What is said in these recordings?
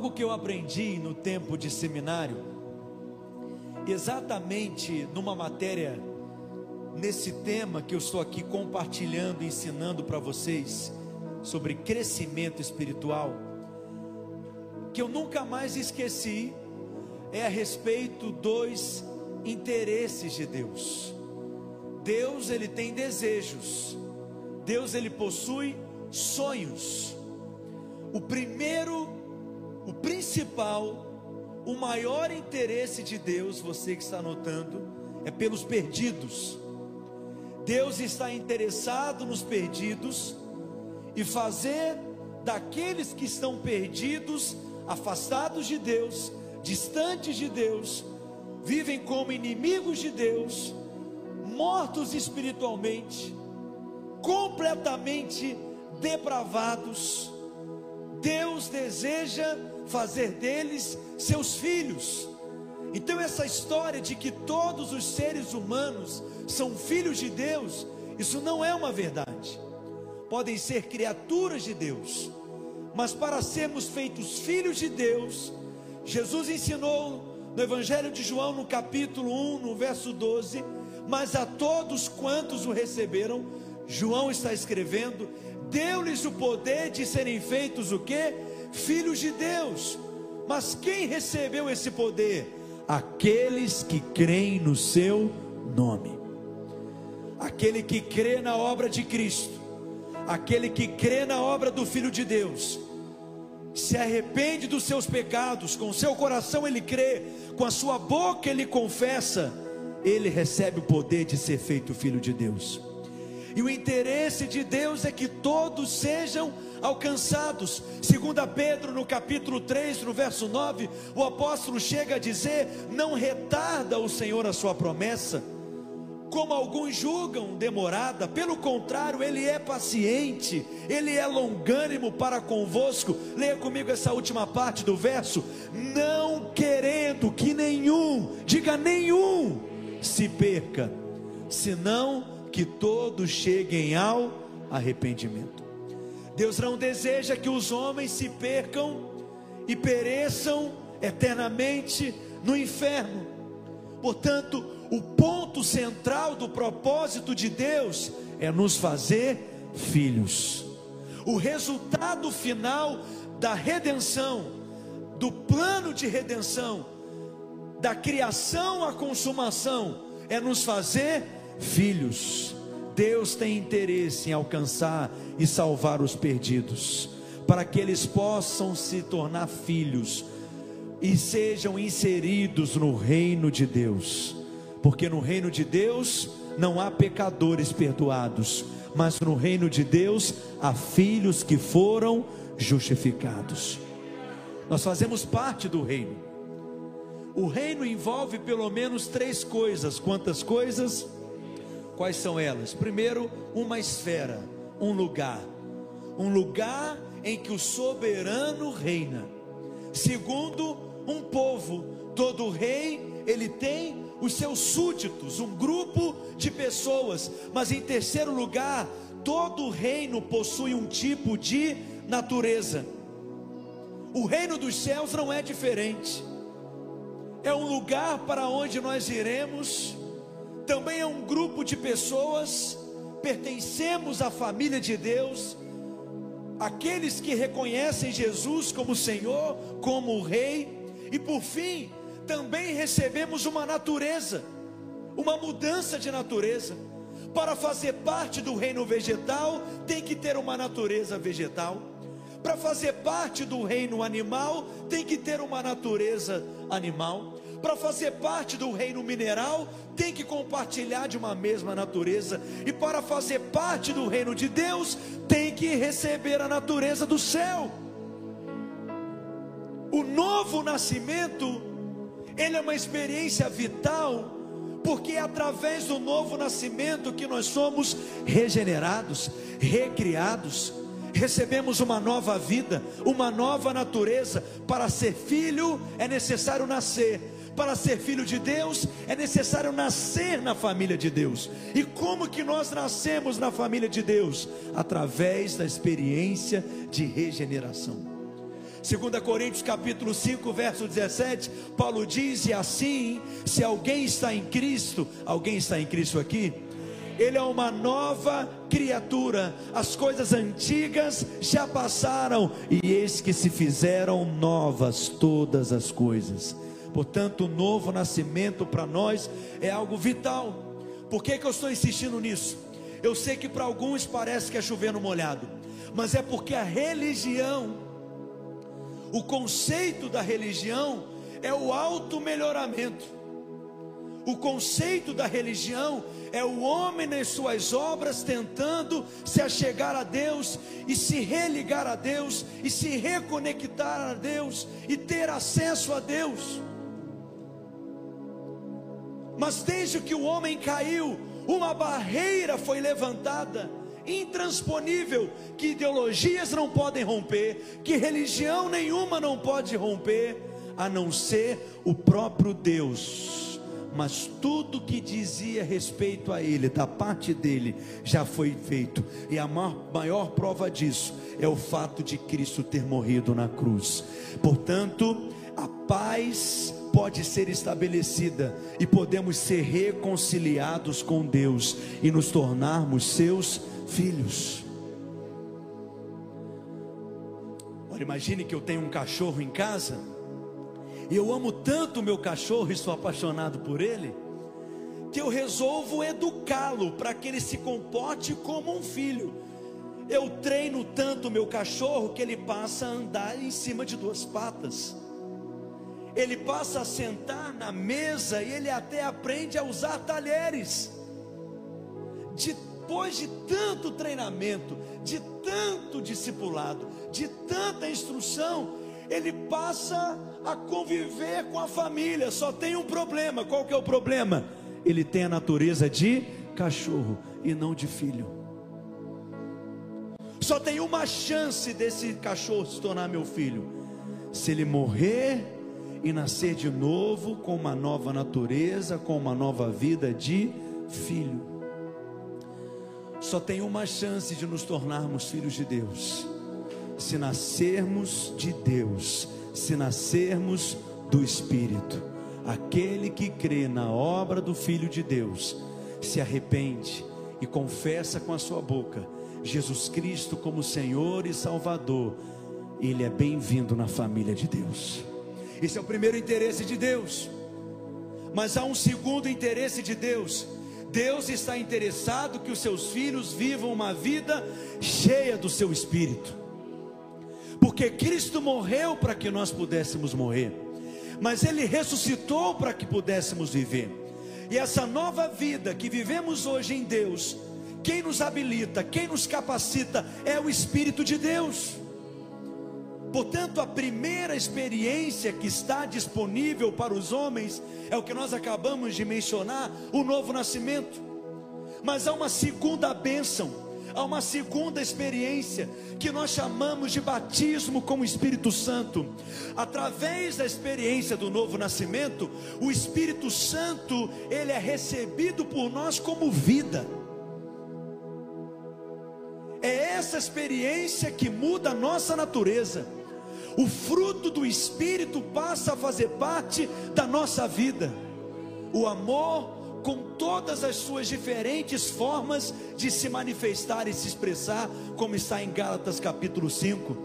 algo que eu aprendi no tempo de seminário, exatamente numa matéria, nesse tema que eu estou aqui compartilhando, ensinando para vocês, sobre crescimento espiritual, que eu nunca mais esqueci, é a respeito dos interesses de Deus. Deus, ele tem desejos. Deus, ele possui sonhos. O primeiro, o principal, o maior interesse de Deus, você que está notando, é pelos perdidos. Deus está interessado nos perdidos e fazer daqueles que estão perdidos, afastados de Deus, distantes de Deus, vivem como inimigos de Deus, mortos espiritualmente, completamente depravados. Deus deseja fazer deles seus filhos. Então, essa história de que todos os seres humanos são filhos de Deus, isso não é uma verdade. Podem ser criaturas de Deus, mas para sermos feitos filhos de Deus, Jesus ensinou no Evangelho de João, no capítulo 1, no verso 12: Mas a todos quantos o receberam, João está escrevendo, deu-lhes o poder de serem feitos o que? Filhos de Deus. Mas quem recebeu esse poder? Aqueles que creem no seu nome. Aquele que crê na obra de Cristo, aquele que crê na obra do Filho de Deus, se arrepende dos seus pecados, com seu coração ele crê, com a sua boca ele confessa, ele recebe o poder de ser feito filho de Deus. E o interesse de Deus é que todos sejam alcançados. Segundo Pedro, no capítulo 3, no verso 9, o apóstolo chega a dizer: "Não retarda o Senhor a sua promessa, como alguns julgam demorada, pelo contrário, ele é paciente, ele é longânimo para convosco. Leia comigo essa última parte do verso: não querendo que nenhum, diga nenhum, se perca, senão que todos cheguem ao arrependimento. Deus não deseja que os homens se percam e pereçam eternamente no inferno. Portanto, o ponto central do propósito de Deus é nos fazer filhos. O resultado final da redenção, do plano de redenção, da criação à consumação, é nos fazer filhos. Deus tem interesse em alcançar e salvar os perdidos, para que eles possam se tornar filhos e sejam inseridos no reino de Deus, porque no reino de Deus não há pecadores perdoados, mas no reino de Deus há filhos que foram justificados. Nós fazemos parte do reino. O reino envolve pelo menos três coisas. Quantas coisas? Quais são elas? Primeiro, uma esfera, um lugar, um lugar em que o soberano reina. Segundo, um povo. Todo rei, ele tem os seus súditos, um grupo de pessoas. Mas em terceiro lugar, todo reino possui um tipo de natureza. O reino dos céus não é diferente. É um lugar para onde nós iremos também é um grupo de pessoas, pertencemos à família de Deus, aqueles que reconhecem Jesus como Senhor, como Rei, e por fim, também recebemos uma natureza, uma mudança de natureza. Para fazer parte do reino vegetal, tem que ter uma natureza vegetal. Para fazer parte do reino animal, tem que ter uma natureza animal. Para fazer parte do reino mineral, tem que compartilhar de uma mesma natureza. E para fazer parte do reino de Deus, tem que receber a natureza do céu. O novo nascimento, ele é uma experiência vital, porque é através do novo nascimento que nós somos regenerados, recriados, recebemos uma nova vida, uma nova natureza. Para ser filho é necessário nascer para ser filho de Deus, é necessário nascer na família de Deus. E como que nós nascemos na família de Deus? Através da experiência de regeneração. 2 Coríntios capítulo 5, verso 17, Paulo diz: "E assim, se alguém está em Cristo, alguém está em Cristo aqui, ele é uma nova criatura. As coisas antigas já passaram e eis que se fizeram novas todas as coisas." Portanto, o novo nascimento para nós é algo vital. Por que, que eu estou insistindo nisso? Eu sei que para alguns parece que é chovendo molhado, mas é porque a religião, o conceito da religião é o auto-melhoramento. O conceito da religião é o homem nas suas obras tentando se achegar a Deus e se religar a Deus e se reconectar a Deus e ter acesso a Deus. Mas desde que o homem caiu, uma barreira foi levantada, intransponível, que ideologias não podem romper, que religião nenhuma não pode romper, a não ser o próprio Deus. Mas tudo que dizia respeito a Ele, da parte dele, já foi feito, e a maior, maior prova disso é o fato de Cristo ter morrido na cruz. Portanto, a paz pode ser estabelecida e podemos ser reconciliados com Deus e nos tornarmos seus filhos. Olha, imagine que eu tenho um cachorro em casa e eu amo tanto o meu cachorro e sou apaixonado por ele, que eu resolvo educá-lo para que ele se comporte como um filho. Eu treino tanto o meu cachorro que ele passa a andar em cima de duas patas ele passa a sentar na mesa e ele até aprende a usar talheres. Depois de tanto treinamento, de tanto discipulado, de tanta instrução, ele passa a conviver com a família. Só tem um problema: qual que é o problema? Ele tem a natureza de cachorro e não de filho. Só tem uma chance desse cachorro se tornar meu filho: se ele morrer e nascer de novo com uma nova natureza, com uma nova vida de filho. Só tem uma chance de nos tornarmos filhos de Deus, se nascermos de Deus, se nascermos do Espírito. Aquele que crê na obra do Filho de Deus, se arrepende e confessa com a sua boca Jesus Cristo como Senhor e Salvador, ele é bem-vindo na família de Deus. Esse é o primeiro interesse de Deus. Mas há um segundo interesse de Deus. Deus está interessado que os seus filhos vivam uma vida cheia do seu espírito. Porque Cristo morreu para que nós pudéssemos morrer, mas ele ressuscitou para que pudéssemos viver. E essa nova vida que vivemos hoje em Deus, quem nos habilita, quem nos capacita é o Espírito de Deus. Portanto, a primeira experiência que está disponível para os homens é o que nós acabamos de mencionar, o novo nascimento. Mas há uma segunda bênção, há uma segunda experiência que nós chamamos de batismo com o Espírito Santo. Através da experiência do novo nascimento, o Espírito Santo, ele é recebido por nós como vida. É essa experiência que muda a nossa natureza o fruto do Espírito passa a fazer parte da nossa vida. O amor, com todas as suas diferentes formas de se manifestar e se expressar, como está em Gálatas capítulo 5.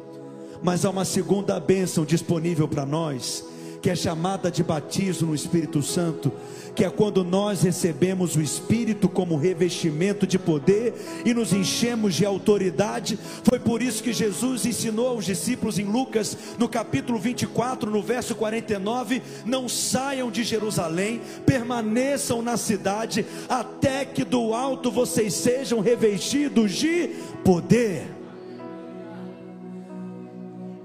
Mas há uma segunda bênção disponível para nós, que é chamada de batismo no Espírito Santo, que é quando nós recebemos o Espírito como revestimento de poder e nos enchemos de autoridade. Foi por isso que Jesus ensinou aos discípulos em Lucas, no capítulo 24, no verso 49: Não saiam de Jerusalém, permaneçam na cidade, até que do alto vocês sejam revestidos de poder.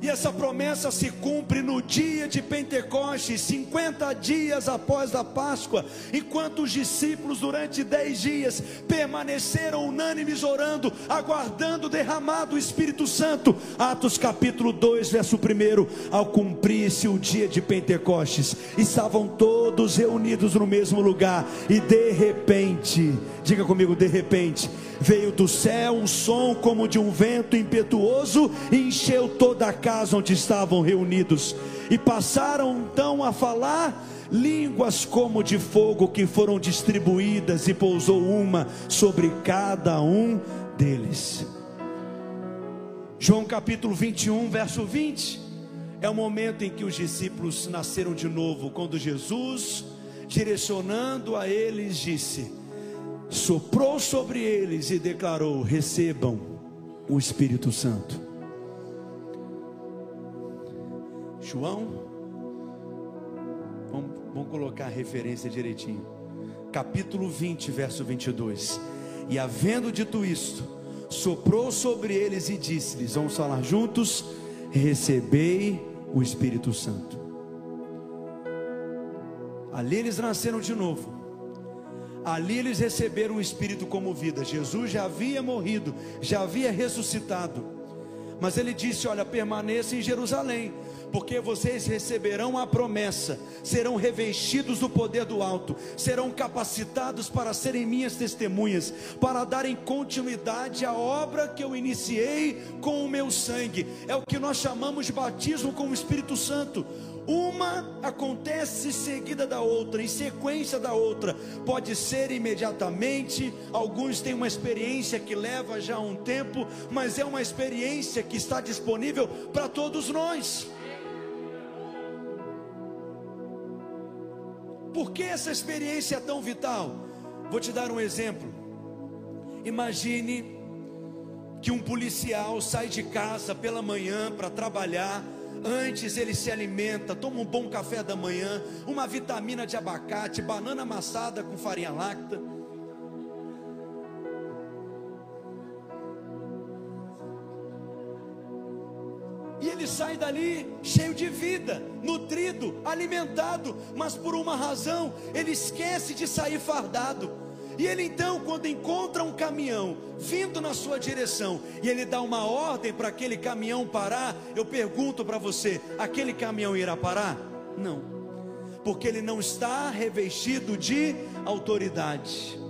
E essa promessa se cumpre no dia de Pentecostes, 50 dias após a Páscoa, enquanto os discípulos, durante 10 dias, permaneceram unânimes orando, aguardando o derramado do Espírito Santo. Atos capítulo 2, verso 1. Ao cumprir-se o dia de Pentecostes, estavam todos reunidos no mesmo lugar, e de repente, diga comigo, de repente, veio do céu um som como de um vento impetuoso e encheu toda a casa casa onde estavam reunidos, e passaram então a falar línguas como de fogo que foram distribuídas e pousou uma sobre cada um deles. João capítulo 21, verso 20, é o momento em que os discípulos nasceram de novo, quando Jesus, direcionando a eles, disse: soprou sobre eles e declarou: recebam o Espírito Santo. João, vamos, vamos colocar a referência direitinho, capítulo 20, verso 22. E havendo dito isto, soprou sobre eles e disse-lhes: Vamos falar juntos? Recebei o Espírito Santo. Ali eles nasceram de novo. Ali eles receberam o Espírito como vida. Jesus já havia morrido, já havia ressuscitado. Mas ele disse: Olha, permaneça em Jerusalém, porque vocês receberão a promessa, serão revestidos do poder do alto, serão capacitados para serem minhas testemunhas, para darem continuidade à obra que eu iniciei com o meu sangue. É o que nós chamamos de batismo com o Espírito Santo. Uma acontece seguida da outra, em sequência da outra. Pode ser imediatamente, alguns têm uma experiência que leva já um tempo, mas é uma experiência que está disponível para todos nós. Por que essa experiência é tão vital? Vou te dar um exemplo. Imagine que um policial sai de casa pela manhã para trabalhar. Antes ele se alimenta, toma um bom café da manhã, uma vitamina de abacate, banana amassada com farinha láctea E ele sai dali cheio de vida, nutrido, alimentado, mas por uma razão, ele esquece de sair fardado. E ele então, quando encontra um caminhão vindo na sua direção, e ele dá uma ordem para aquele caminhão parar, eu pergunto para você: aquele caminhão irá parar? Não, porque ele não está revestido de autoridade.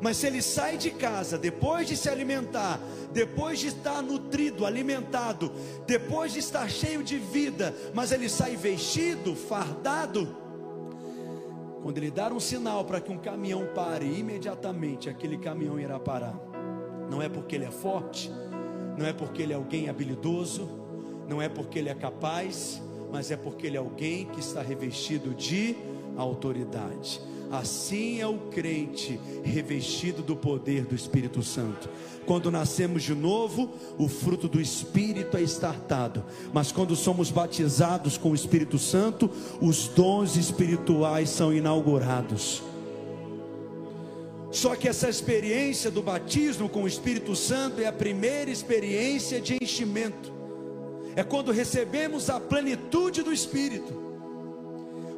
Mas se ele sai de casa depois de se alimentar, depois de estar nutrido, alimentado, depois de estar cheio de vida, mas ele sai vestido, fardado, quando ele dar um sinal para que um caminhão pare, imediatamente aquele caminhão irá parar. Não é porque ele é forte, não é porque ele é alguém habilidoso, não é porque ele é capaz, mas é porque ele é alguém que está revestido de autoridade. Assim é o crente revestido do poder do Espírito Santo. Quando nascemos de novo, o fruto do Espírito é estartado. Mas quando somos batizados com o Espírito Santo, os dons espirituais são inaugurados. Só que essa experiência do batismo com o Espírito Santo é a primeira experiência de enchimento. É quando recebemos a plenitude do Espírito.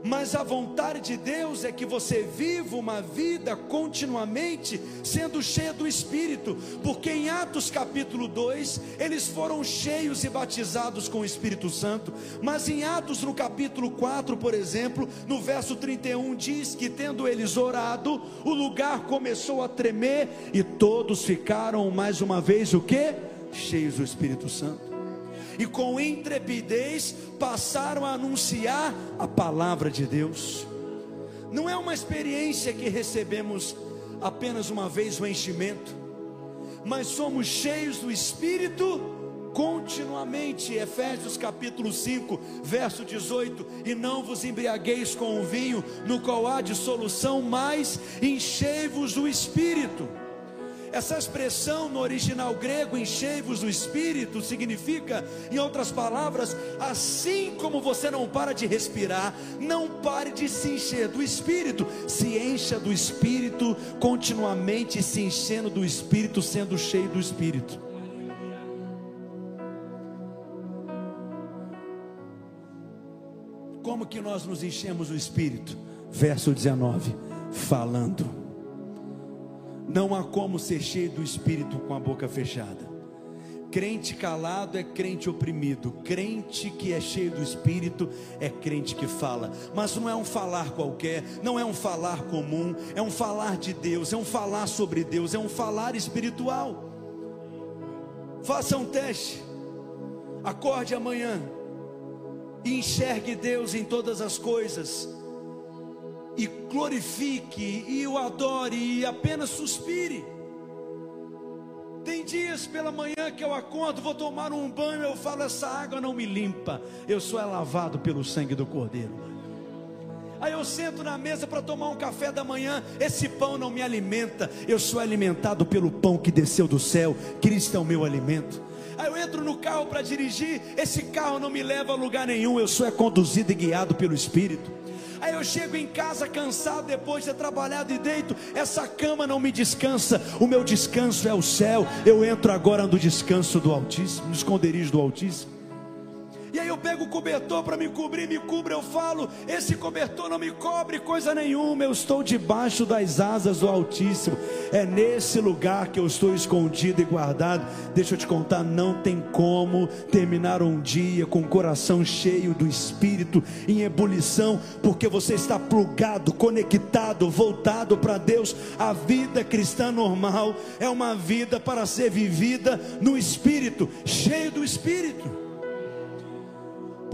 Mas a vontade de Deus é que você viva uma vida continuamente sendo cheio do Espírito, porque em Atos capítulo 2, eles foram cheios e batizados com o Espírito Santo, mas em Atos no capítulo 4, por exemplo, no verso 31 diz que tendo eles orado, o lugar começou a tremer e todos ficaram mais uma vez o que? Cheios do Espírito Santo e com intrepidez passaram a anunciar a palavra de Deus. Não é uma experiência que recebemos apenas uma vez o enchimento, mas somos cheios do Espírito continuamente. Efésios capítulo 5, verso 18: E não vos embriagueis com o vinho, no qual há dissolução, mas enchei-vos do Espírito essa expressão no original grego, enchei-vos do Espírito, significa, em outras palavras, assim como você não para de respirar, não pare de se encher do Espírito, se encha do Espírito, continuamente se enchendo do Espírito, sendo cheio do Espírito. Como que nós nos enchemos do Espírito? Verso 19: falando não há como ser cheio do Espírito com a boca fechada. Crente calado é crente oprimido, crente que é cheio do Espírito é crente que fala, mas não é um falar qualquer, não é um falar comum, é um falar de Deus, é um falar sobre Deus, é um falar espiritual. Faça um teste. Acorde amanhã e enxergue Deus em todas as coisas, e glorifique, e o adore, e apenas suspire. Tem dias pela manhã que eu acordo, vou tomar um banho, eu falo: essa água não me limpa, eu sou é lavado pelo sangue do Cordeiro. Aí eu sento na mesa para tomar um café da manhã, esse pão não me alimenta, eu sou alimentado pelo pão que desceu do céu, Cristo é o meu alimento. Aí eu entro no carro para dirigir, esse carro não me leva a lugar nenhum, eu sou é conduzido e guiado pelo Espírito. Aí eu chego em casa cansado depois de ter trabalhado e deito, essa cama não me descansa, o meu descanso é o céu. Eu entro agora no descanso do Altíssimo, no esconderijo do Altíssimo. E aí eu pego o cobertor para me cobrir, me cubra, eu falo: esse cobertor não me cobre coisa nenhuma, eu estou debaixo das asas do Altíssimo. É nesse lugar que eu estou escondido e guardado. Deixa eu te contar, não tem como terminar um dia com o coração cheio do Espírito em ebulição, porque você está plugado, conectado, voltado para Deus. A vida cristã normal é uma vida para ser vivida no Espírito, cheio do Espírito.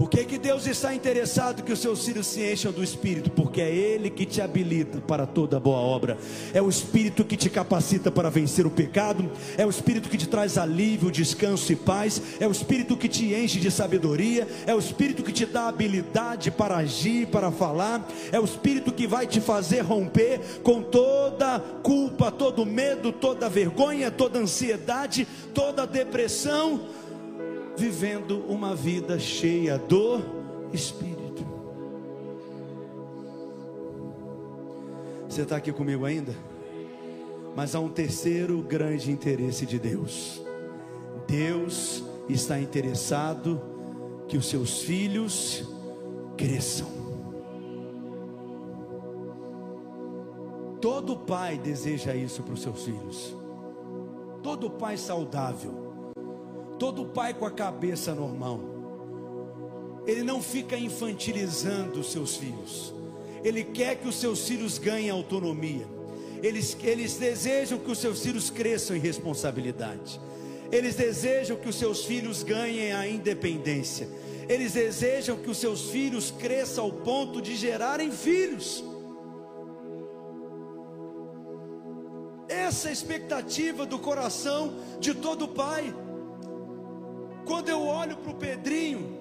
Por que, que Deus está interessado que os seus filhos se encham do Espírito? Porque é Ele que te habilita para toda boa obra, é o Espírito que te capacita para vencer o pecado, é o Espírito que te traz alívio, descanso e paz, é o Espírito que te enche de sabedoria, é o Espírito que te dá habilidade para agir, para falar, é o Espírito que vai te fazer romper com toda culpa, todo medo, toda vergonha, toda ansiedade, toda depressão vivendo uma vida cheia do Espírito. Você está aqui comigo ainda? Mas há um terceiro grande interesse de Deus. Deus está interessado que os seus filhos cresçam. Todo pai deseja isso para os seus filhos. Todo pai saudável Todo pai com a cabeça normal, ele não fica infantilizando os seus filhos, ele quer que os seus filhos ganhem autonomia, eles, eles desejam que os seus filhos cresçam em responsabilidade, eles desejam que os seus filhos ganhem a independência, eles desejam que os seus filhos cresçam ao ponto de gerarem filhos. Essa é a expectativa do coração de todo pai. Quando eu olho para o Pedrinho,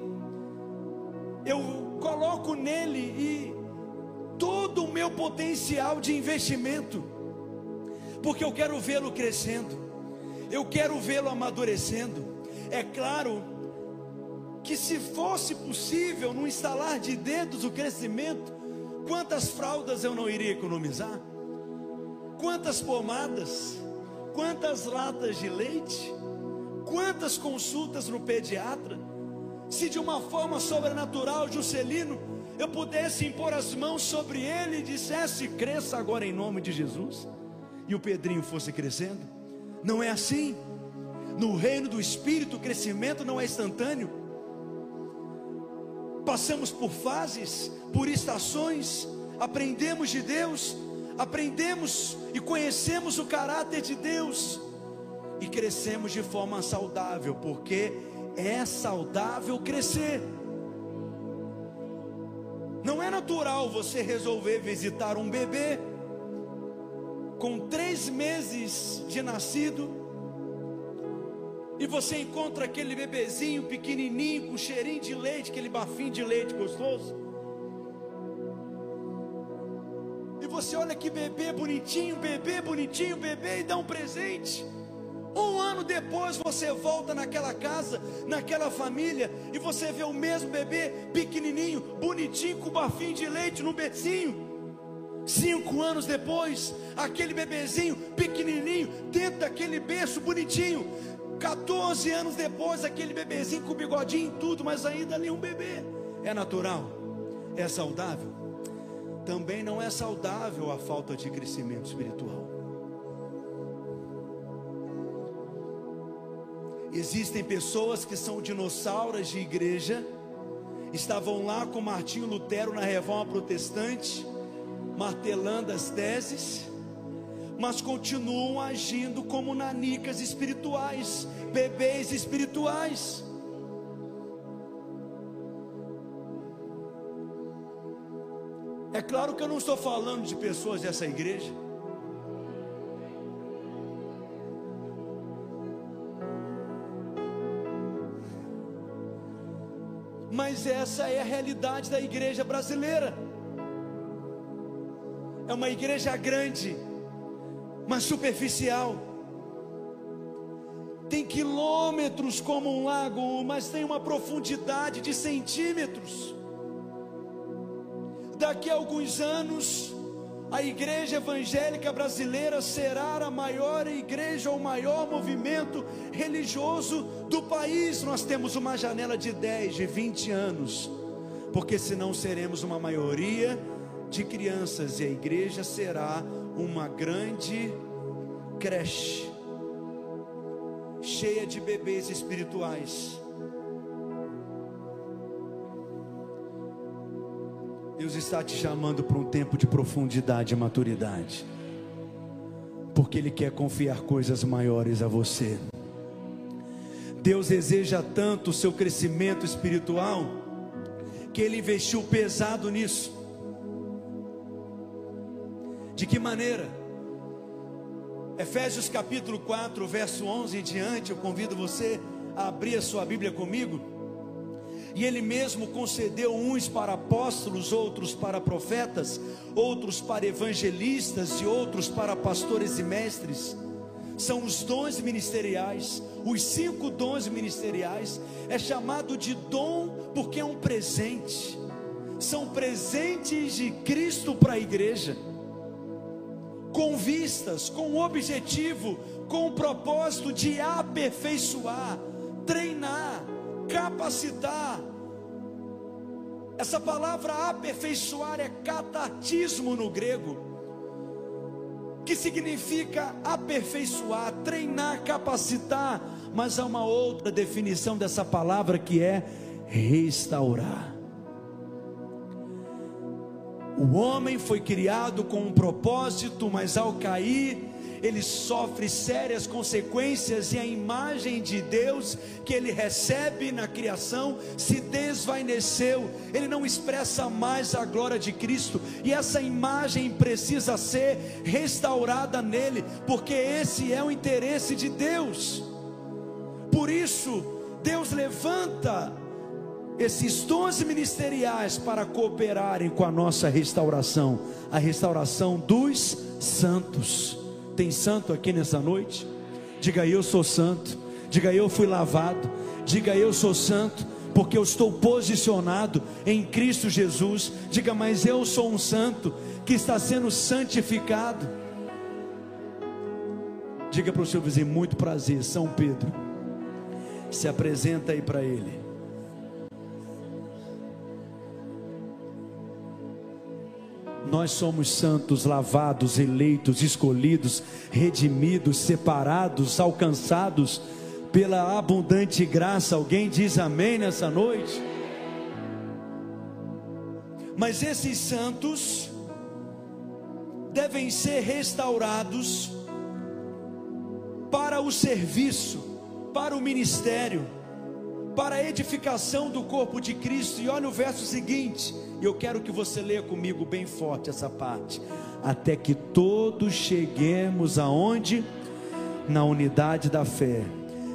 eu coloco nele e todo o meu potencial de investimento, porque eu quero vê-lo crescendo, eu quero vê-lo amadurecendo. É claro que se fosse possível, no instalar de dedos o crescimento, quantas fraldas eu não iria economizar? Quantas pomadas? Quantas latas de leite? Quantas consultas no pediatra? Se de uma forma sobrenatural, Juscelino, eu pudesse impor as mãos sobre ele e dissesse: cresça agora em nome de Jesus, e o Pedrinho fosse crescendo, não é assim. No reino do Espírito, o crescimento não é instantâneo. Passamos por fases, por estações, aprendemos de Deus, aprendemos e conhecemos o caráter de Deus e crescemos de forma saudável, porque é saudável crescer. Não é natural você resolver visitar um bebê com três meses de nascido e você encontra aquele bebezinho pequenininho com cheirinho de leite, aquele bafinho de leite gostoso. E você olha que bebê bonitinho, bebê bonitinho, bebê e dá um presente. Um ano depois você volta naquela casa, naquela família, e você vê o mesmo bebê pequenininho, bonitinho, com bafinho de leite no bercinho. Cinco anos depois, aquele bebezinho pequenininho, dentro daquele berço bonitinho. 14 anos depois, aquele bebezinho com bigodinho e tudo, mas ainda nenhum bebê. É natural? É saudável? Também não é saudável a falta de crescimento espiritual. Existem pessoas que são dinossauros de igreja, estavam lá com Martinho Lutero na reforma protestante, martelando as teses, mas continuam agindo como nanicas espirituais, bebês espirituais. É claro que eu não estou falando de pessoas dessa igreja. Mas essa é a realidade da igreja brasileira. É uma igreja grande, mas superficial. Tem quilômetros como um lago, mas tem uma profundidade de centímetros. Daqui a alguns anos, a igreja evangélica brasileira será a maior igreja, o maior movimento religioso do país. Nós temos uma janela de 10, de 20 anos, porque senão seremos uma maioria de crianças e a igreja será uma grande creche cheia de bebês espirituais. Deus está te chamando para um tempo de profundidade e maturidade, porque Ele quer confiar coisas maiores a você. Deus deseja tanto o seu crescimento espiritual, que Ele investiu pesado nisso. De que maneira? Efésios capítulo 4, verso 11 em diante, eu convido você a abrir a sua Bíblia comigo. E ele mesmo concedeu uns para apóstolos, outros para profetas, outros para evangelistas e outros para pastores e mestres. São os dons ministeriais, os cinco dons ministeriais. É chamado de dom porque é um presente. São presentes de Cristo para a igreja com vistas, com objetivo, com o propósito de aperfeiçoar, treinar, capacitar. Essa palavra aperfeiçoar é catartismo no grego, que significa aperfeiçoar, treinar, capacitar, mas há uma outra definição dessa palavra que é restaurar. O homem foi criado com um propósito, mas ao cair, ele sofre sérias consequências e a imagem de Deus que ele recebe na criação se desvaneceu. Ele não expressa mais a glória de Cristo e essa imagem precisa ser restaurada nele, porque esse é o interesse de Deus. Por isso, Deus levanta esses dons ministeriais para cooperarem com a nossa restauração, a restauração dos santos. Tem santo aqui nessa noite? Diga eu sou santo, diga eu fui lavado, diga eu sou santo, porque eu estou posicionado em Cristo Jesus. Diga, mas eu sou um santo que está sendo santificado. Diga para o seu vizinho, muito prazer, São Pedro. Se apresenta aí para ele. Nós somos santos, lavados, eleitos, escolhidos, redimidos, separados, alcançados pela abundante graça. Alguém diz amém nessa noite? Mas esses santos devem ser restaurados para o serviço, para o ministério, para a edificação do corpo de Cristo. E olha o verso seguinte e eu quero que você leia comigo bem forte essa parte. Até que todos cheguemos aonde? Na unidade da fé.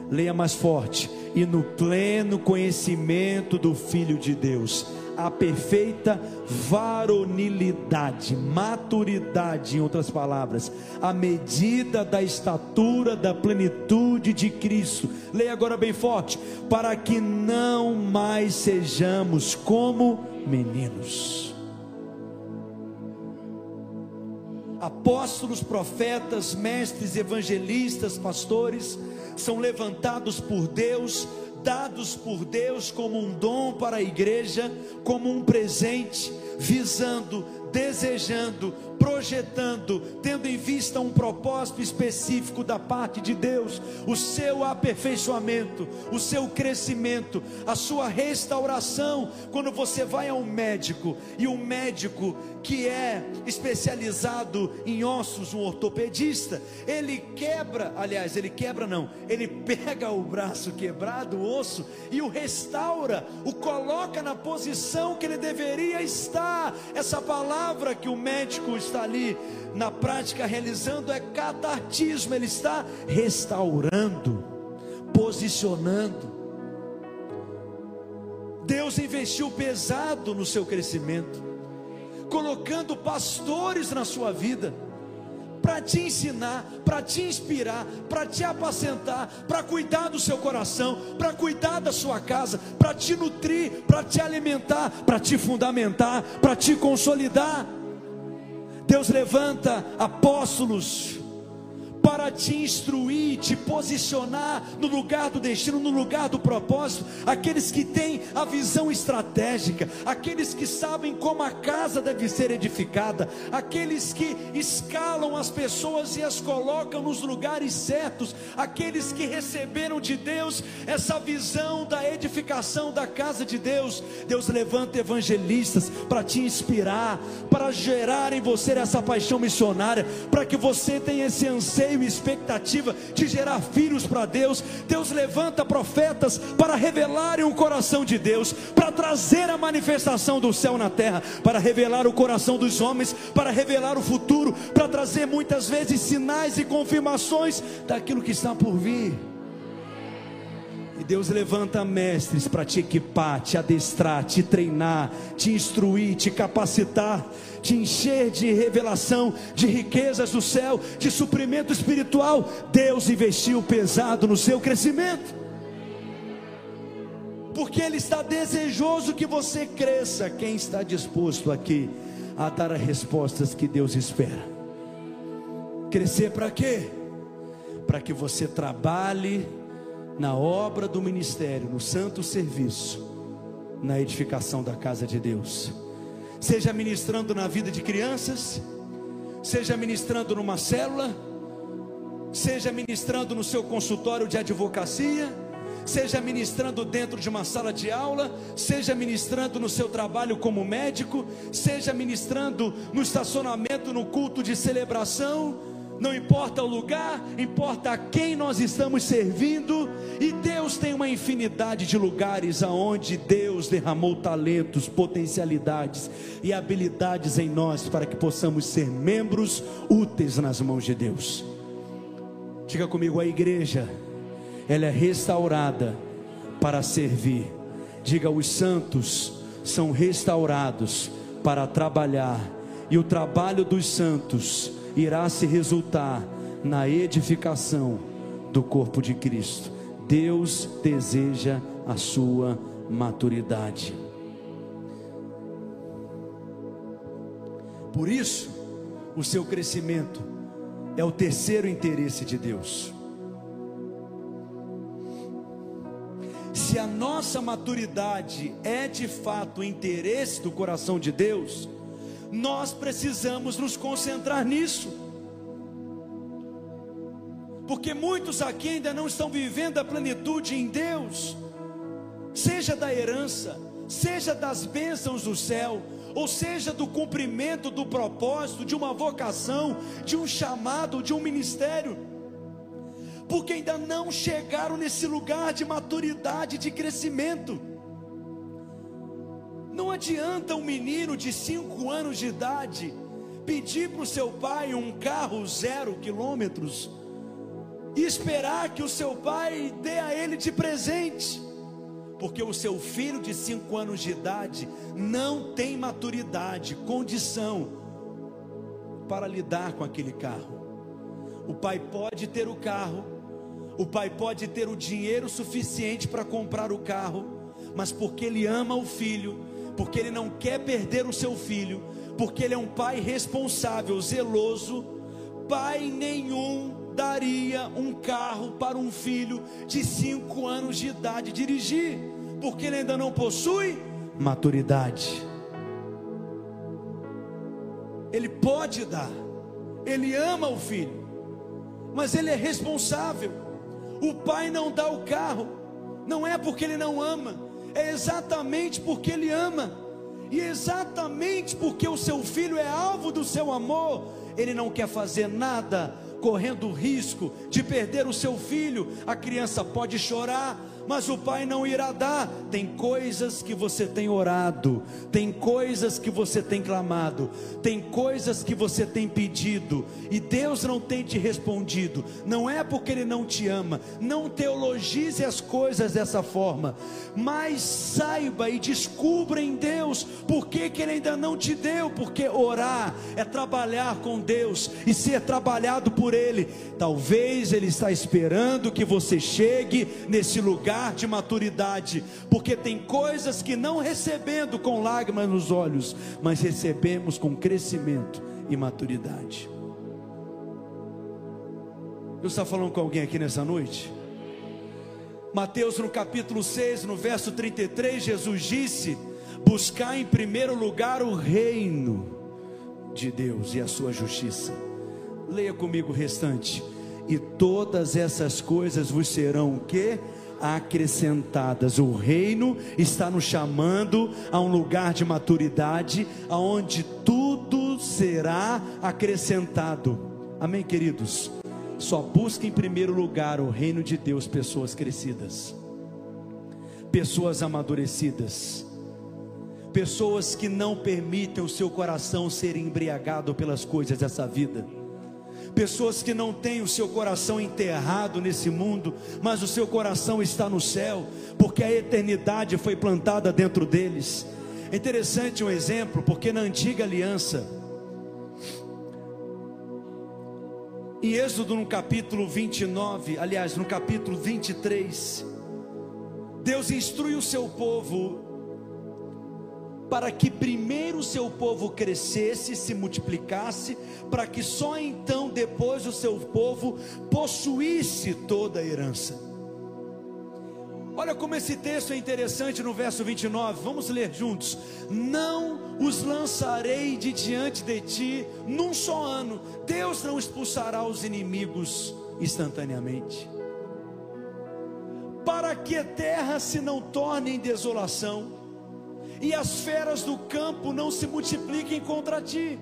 Leia mais forte. E no pleno conhecimento do Filho de Deus a perfeita varonilidade, maturidade, em outras palavras, a medida da estatura da plenitude de Cristo. Leia agora bem forte, para que não mais sejamos como meninos. Apóstolos, profetas, mestres, evangelistas, pastores são levantados por Deus, dados por Deus como um dom para a igreja, como um presente, visando desejando, projetando, tendo em vista um propósito específico da parte de Deus, o seu aperfeiçoamento, o seu crescimento, a sua restauração. Quando você vai a um médico e um médico que é especializado em ossos, um ortopedista, ele quebra, aliás, ele quebra não, ele pega o braço quebrado, o osso, e o restaura, o coloca na posição que ele deveria estar. Essa palavra que o médico está ali na prática realizando é catartismo, ele está restaurando, posicionando. Deus investiu pesado no seu crescimento, colocando pastores na sua vida para te ensinar, para te inspirar, para te apacentar, para cuidar do seu coração, para cuidar da sua casa, para te nutrir, para te alimentar, para te fundamentar, para te consolidar. Deus levanta apóstolos, para te instruir, te posicionar no lugar do destino, no lugar do propósito. Aqueles que têm a visão estratégica, aqueles que sabem como a casa deve ser edificada, aqueles que escalam as pessoas e as colocam nos lugares certos, aqueles que receberam de Deus essa visão da edificação da casa de Deus. Deus levanta evangelistas para te inspirar, para gerar em você essa paixão missionária, para que você tenha esse anseio expectativa de gerar filhos para Deus. Deus levanta profetas para revelarem o coração de Deus, para trazer a manifestação do céu na terra, para revelar o coração dos homens, para revelar o futuro, para trazer muitas vezes sinais e confirmações daquilo que está por vir. E Deus levanta mestres para te equipar, te adestrar, te treinar, te instruir, te capacitar, te encher de revelação, de riquezas do céu, de suprimento espiritual. Deus investiu pesado no seu crescimento. Porque Ele está desejoso que você cresça. Quem está disposto aqui a dar as respostas que Deus espera? Crescer para quê? Para que você trabalhe na obra do ministério, no santo serviço, na edificação da casa de Deus. Seja ministrando na vida de crianças, seja ministrando numa célula, seja ministrando no seu consultório de advocacia, seja ministrando dentro de uma sala de aula, seja ministrando no seu trabalho como médico, seja ministrando no estacionamento, no culto de celebração, não importa o lugar, importa a quem nós estamos servindo, e Deus tem uma infinidade de lugares aonde Deus derramou talentos, potencialidades e habilidades em nós para que possamos ser membros úteis nas mãos de Deus. Diga comigo, a igreja, ela é restaurada para servir. Diga, os santos são restaurados para trabalhar, e o trabalho dos santos irá se resultar na edificação do corpo de Cristo. Deus deseja a sua maturidade. Por isso, o seu crescimento é o terceiro interesse de Deus. Se a nossa maturidade é de fato o interesse do coração de Deus, nós precisamos nos concentrar nisso. Porque muitos aqui ainda não estão vivendo a plenitude em Deus, seja da herança, seja das bênçãos do céu, ou seja do cumprimento do propósito, de uma vocação, de um chamado, de um ministério, porque ainda não chegaram nesse lugar de maturidade, de crescimento. Não adianta um menino de cinco anos de idade pedir para o seu pai um carro zero quilômetros e esperar que o seu pai dê a ele de presente, porque o seu filho de cinco anos de idade não tem maturidade, condição para lidar com aquele carro. O pai pode ter o carro, o pai pode ter o dinheiro suficiente para comprar o carro, mas porque ele ama o filho, porque ele não quer perder o seu filho, porque ele é um pai responsável, zeloso. Pai nenhum daria um carro para um filho de cinco anos de idade dirigir, porque ele ainda não possui maturidade. Ele pode dar, ele ama o filho, mas ele é responsável. O pai não dá o carro, não é porque ele não ama, é exatamente porque Ele ama, e exatamente porque o seu filho é alvo do seu amor, Ele não quer fazer nada correndo o risco de perder o seu filho. A criança pode chorar, mas o Pai não irá dar. Tem coisas que você tem orado, tem coisas que você tem clamado, tem coisas que você tem pedido, e Deus não tem te respondido. Não é porque Ele não te ama, não teologize as coisas dessa forma, mas saiba e descubra em Deus por que, que Ele ainda não te deu, porque orar é trabalhar com Deus e ser trabalhado por Ele. Talvez Ele está esperando que você chegue nesse lugar lugar de maturidade, porque tem coisas que não recebendo com lágrimas nos olhos, mas recebemos com crescimento e maturidade. Deus está falando com alguém aqui nessa noite? Mateus no capítulo 6, no verso 33, Jesus disse: Buscar em primeiro lugar o reino de Deus e a sua justiça. Leia comigo o restante. E todas essas coisas vos serão o que? Acrescentadas. O reino está nos chamando a um lugar de maturidade, aonde tudo será acrescentado. Amém, queridos. Só busca em primeiro lugar o reino de Deus, pessoas crescidas, pessoas amadurecidas, pessoas que não permitem o seu coração ser embriagado pelas coisas dessa vida pessoas que não têm o seu coração enterrado nesse mundo, mas o seu coração está no céu, porque a eternidade foi plantada dentro deles. É interessante um exemplo, porque na antiga aliança, em Êxodo no capítulo 29, aliás, no capítulo 23, Deus instrui o seu povo para que primeiro o seu povo crescesse, se multiplicasse, para que só então depois o seu povo possuísse toda a herança. Olha como esse texto é interessante no verso 29, vamos ler juntos. Não os lançarei de diante de ti num só ano, Deus não expulsará os inimigos instantaneamente. Para que a terra se não torne em desolação, e as feras do campo não se multipliquem contra ti.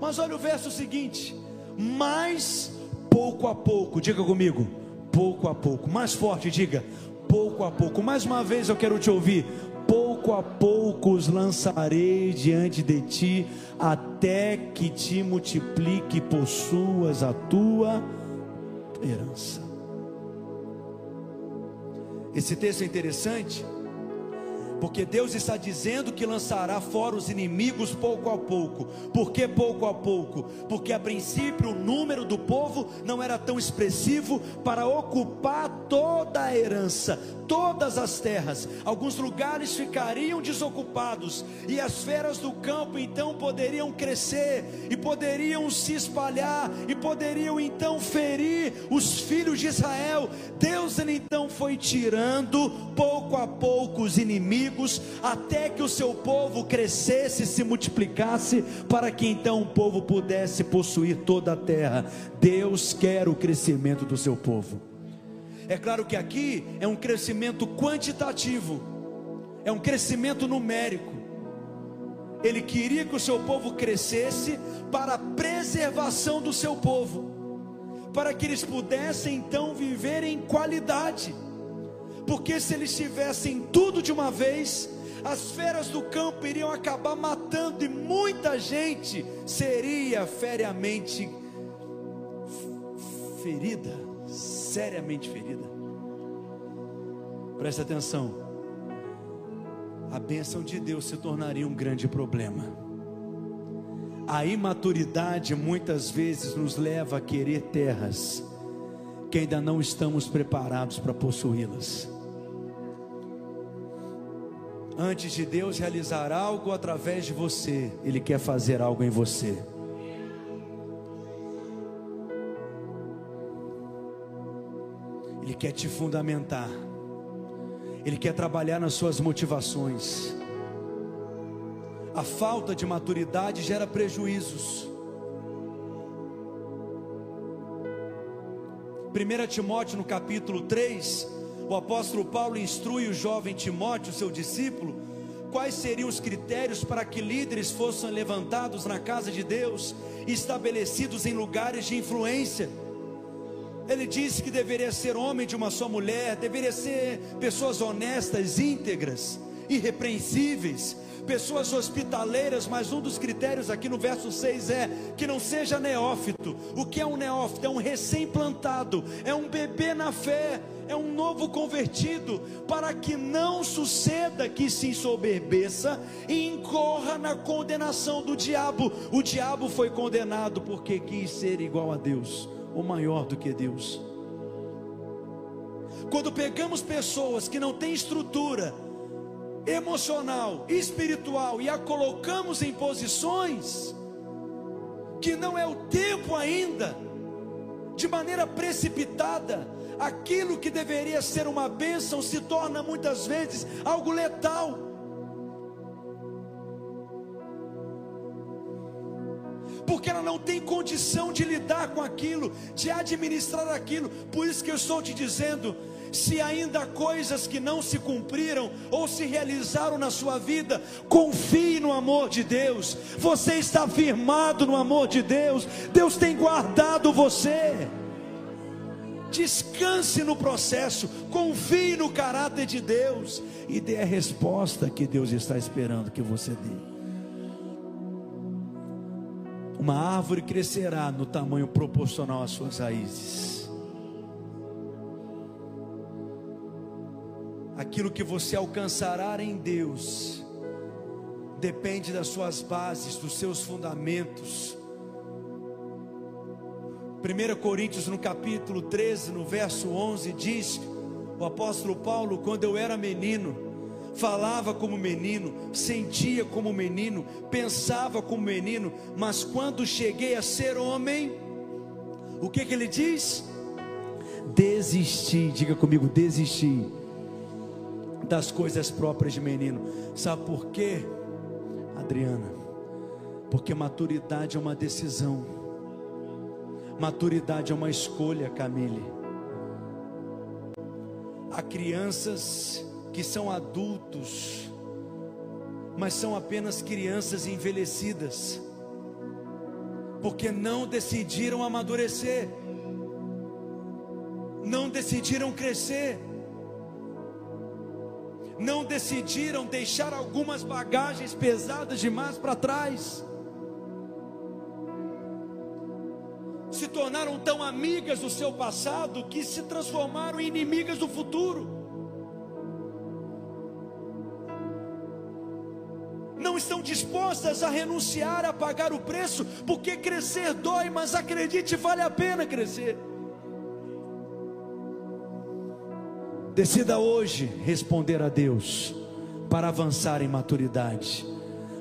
Mas olha o verso seguinte: mas pouco a pouco, diga comigo, pouco a pouco, mais forte, diga, pouco a pouco. Mais uma vez eu quero te ouvir. Pouco a pouco os lançarei diante de ti, até que te multiplique e possuas a tua herança. Esse texto é interessante porque Deus está dizendo que lançará fora os inimigos pouco a pouco. Por que pouco a pouco? Porque a princípio o número do povo não era tão expressivo para ocupar toda a herança, todas as terras. Alguns lugares ficariam desocupados e as feras do campo então poderiam crescer e poderiam se espalhar e poderiam então ferir os filhos de Israel. Deus ele então foi tirando pouco a pouco os inimigos inimigos, até que o seu povo crescesse e se multiplicasse, para que então o povo pudesse possuir toda a terra. Deus quer o crescimento do seu povo. É claro que aqui é um crescimento quantitativo, é um crescimento numérico. Ele queria que o seu povo crescesse para a preservação do seu povo, para que eles pudessem então viver em qualidade porque se eles tivessem tudo de uma vez, as feras do campo iriam acabar matando e muita gente seria feriamente ferida, seriamente ferida. Preste atenção. A bênção de Deus se tornaria um grande problema. A imaturidade muitas vezes nos leva a querer terras que ainda não estamos preparados para possuí-las antes de Deus realizar algo através de você, Ele quer fazer algo em você. Ele quer te fundamentar, Ele quer trabalhar nas suas motivações. A falta de maturidade gera prejuízos. 1 Timóteo no capítulo 3, o apóstolo Paulo instrui o jovem Timóteo, seu discípulo, quais seriam os critérios para que líderes fossem levantados na casa de Deus, estabelecidos em lugares de influência. Ele disse que deveria ser homem de uma só mulher, deveria ser pessoas honestas, íntegras, irrepreensíveis, pessoas hospitaleiras, mas um dos critérios aqui no verso 6 é que não seja neófito. O que é um neófito? É um recém-plantado, é um bebê na fé, é um novo convertido, para que não suceda que se ensoberbeça e incorra na condenação do diabo. O diabo foi condenado porque quis ser igual a Deus, ou maior do que Deus. Quando pegamos pessoas que não têm estrutura, emocional, espiritual e a colocamos em posições que não é o tempo ainda, de maneira precipitada, aquilo que deveria ser uma bênção se torna muitas vezes algo letal. Porque ela não tem condição de lidar com aquilo, de administrar aquilo. Por isso que eu estou te dizendo: se ainda há coisas que não se cumpriram ou se realizaram na sua vida, confie no amor de Deus. Você está firmado no amor de Deus. Deus tem guardado você. Descanse no processo, confie no caráter de Deus e dê a resposta que Deus está esperando que você dê. Uma árvore crescerá no tamanho proporcional às suas raízes. aquilo que você alcançará em Deus, depende das suas bases, dos seus fundamentos. 1 Coríntios no capítulo 13, no verso 11, diz: o apóstolo Paulo, quando eu era menino, falava como menino, sentia como menino, pensava como menino, mas quando cheguei a ser homem, o que que ele diz? Desisti, diga comigo, desisti das coisas próprias de menino. Sabe por quê, Adriana? Porque maturidade é uma decisão, maturidade é uma escolha, Camille. Há crianças que são adultos, mas são apenas crianças envelhecidas, porque não decidiram amadurecer, não decidiram crescer não decidiram deixar algumas bagagens pesadas demais para trás. Se tornaram tão amigas do seu passado que se transformaram em inimigas do futuro. Não estão dispostas a renunciar a pagar o preço, porque crescer dói, mas acredite, vale a pena crescer. Decida hoje responder a Deus para avançar em maturidade,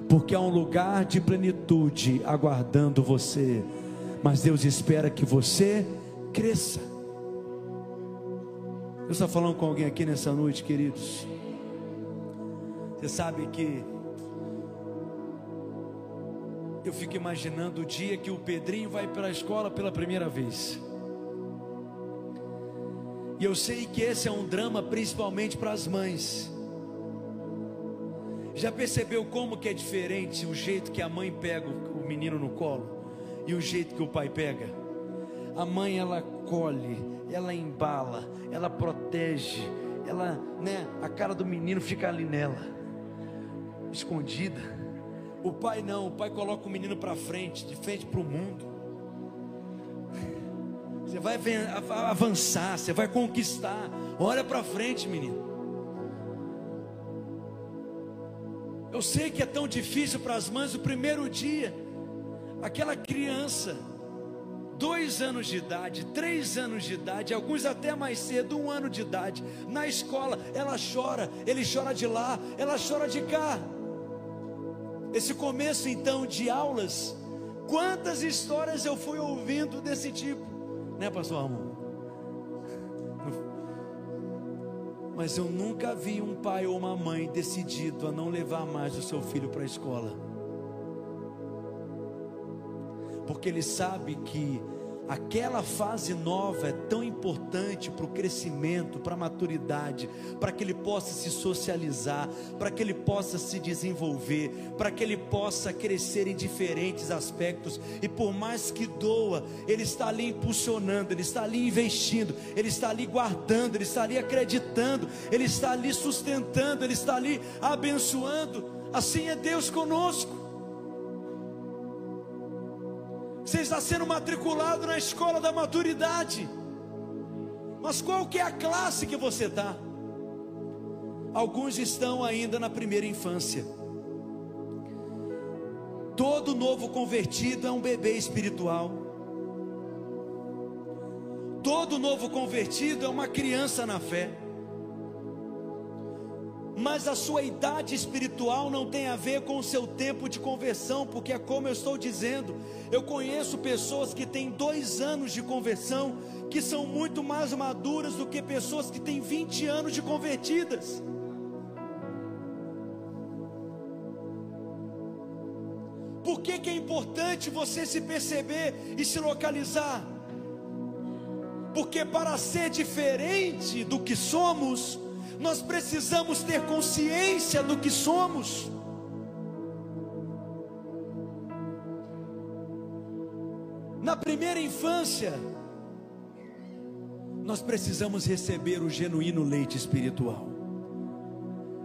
porque há um lugar de plenitude aguardando você, mas Deus espera que você cresça. Eu estou falando com alguém aqui nessa noite, queridos. Você sabe que eu fico imaginando o dia que o Pedrinho vai para a escola pela primeira vez. E eu sei que esse é um drama principalmente para as mães. Já percebeu como que é diferente o jeito que a mãe pega o menino no colo e o jeito que o pai pega? A mãe ela colhe, ela embala, ela protege, ela, né, a cara do menino fica ali nela, escondida. O pai não, o pai coloca o menino para frente, de frente para o mundo. Você vai avançar, você vai conquistar. Olha para frente, menino. Eu sei que é tão difícil para as mães o primeiro dia. Aquela criança, dois anos de idade, três anos de idade, alguns até mais cedo, um ano de idade, na escola, ela chora, ele chora de lá, ela chora de cá. Esse começo então de aulas, quantas histórias eu fui ouvindo desse tipo? Né, pastor Ramon? Mas eu nunca vi um pai ou uma mãe decidido a não levar mais o seu filho para a escola. Porque ele sabe que Aquela fase nova é tão importante para o crescimento, para a maturidade, para que ele possa se socializar, para que ele possa se desenvolver, para que ele possa crescer em diferentes aspectos. E por mais que doa, ele está ali impulsionando, ele está ali investindo, ele está ali guardando, ele está ali acreditando, ele está ali sustentando, ele está ali abençoando. Assim é Deus conosco. Você está sendo matriculado na escola da maturidade. Mas qual que é a classe que você está? Alguns estão ainda na primeira infância. Todo novo convertido é um bebê espiritual. Todo novo convertido é uma criança na fé mas a sua idade espiritual não tem a ver com o seu tempo de conversão, porque é como eu estou dizendo, eu conheço pessoas que têm dois anos de conversão, que são muito mais maduras do que pessoas que têm 20 anos de convertidas. Por que, que é importante você se perceber e se localizar? Porque para ser diferente do que somos, nós precisamos ter consciência do que somos. Na primeira infância, nós precisamos receber o genuíno leite espiritual.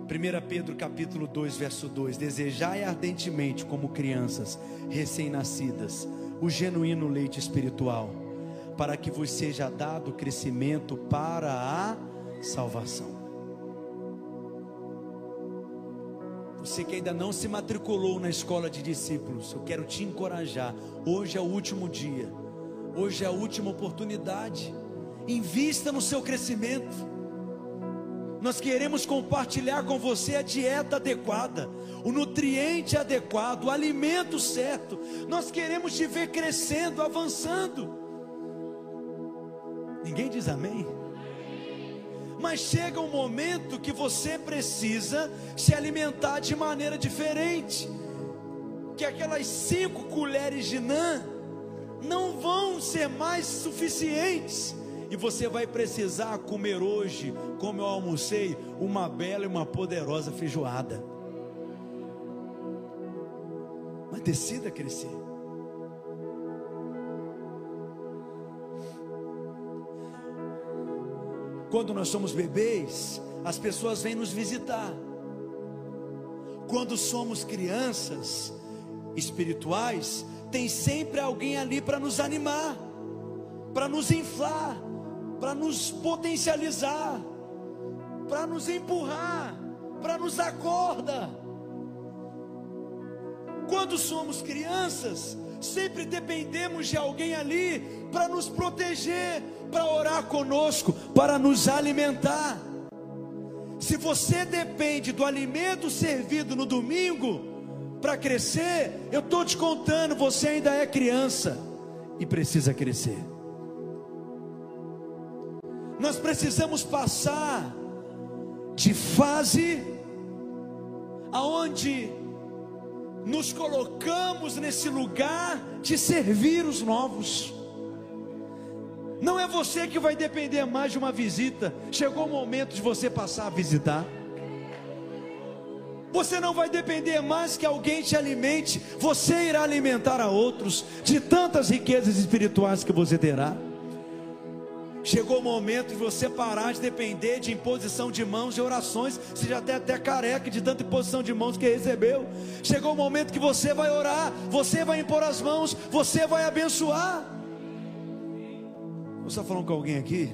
1 Pedro capítulo 2, verso 2: Desejai ardentemente, como crianças recém-nascidas, o genuíno leite espiritual, para que vos seja dado crescimento para a salvação. Você que ainda não se matriculou na escola de discípulos, eu quero te encorajar. Hoje é o último dia, hoje é a última oportunidade. Invista no seu crescimento. Nós queremos compartilhar com você a dieta adequada, o nutriente adequado, o alimento certo. Nós queremos te ver crescendo, avançando. Ninguém diz amém? Mas chega um momento que você precisa se alimentar de maneira diferente. Que aquelas cinco colheres de nã não vão ser mais suficientes. E você vai precisar comer hoje, como eu almocei, uma bela e uma poderosa feijoada. Mas decida crescer. Quando nós somos bebês, as pessoas vêm nos visitar. Quando somos crianças espirituais, tem sempre alguém ali para nos animar, para nos inflar, para nos potencializar, para nos empurrar, para nos dar corda. Quando somos crianças, sempre dependemos de alguém ali para nos proteger, para orar conosco, para nos alimentar. Se você depende do alimento servido no domingo para crescer, eu estou te contando, você ainda é criança e precisa crescer. Nós precisamos passar de fase aonde nos colocamos nesse lugar de servir os novos. Não é você que vai depender mais de uma visita. Chegou o momento de você passar a visitar. Você não vai depender mais que alguém te alimente, você irá alimentar a outros de tantas riquezas espirituais que você terá. Chegou o momento de você parar de depender de imposição de mãos e orações. Você já está até careca de tanta imposição de mãos que recebeu. Chegou o momento que você vai orar, você vai impor as mãos, você vai abençoar. Você está falando com alguém aqui?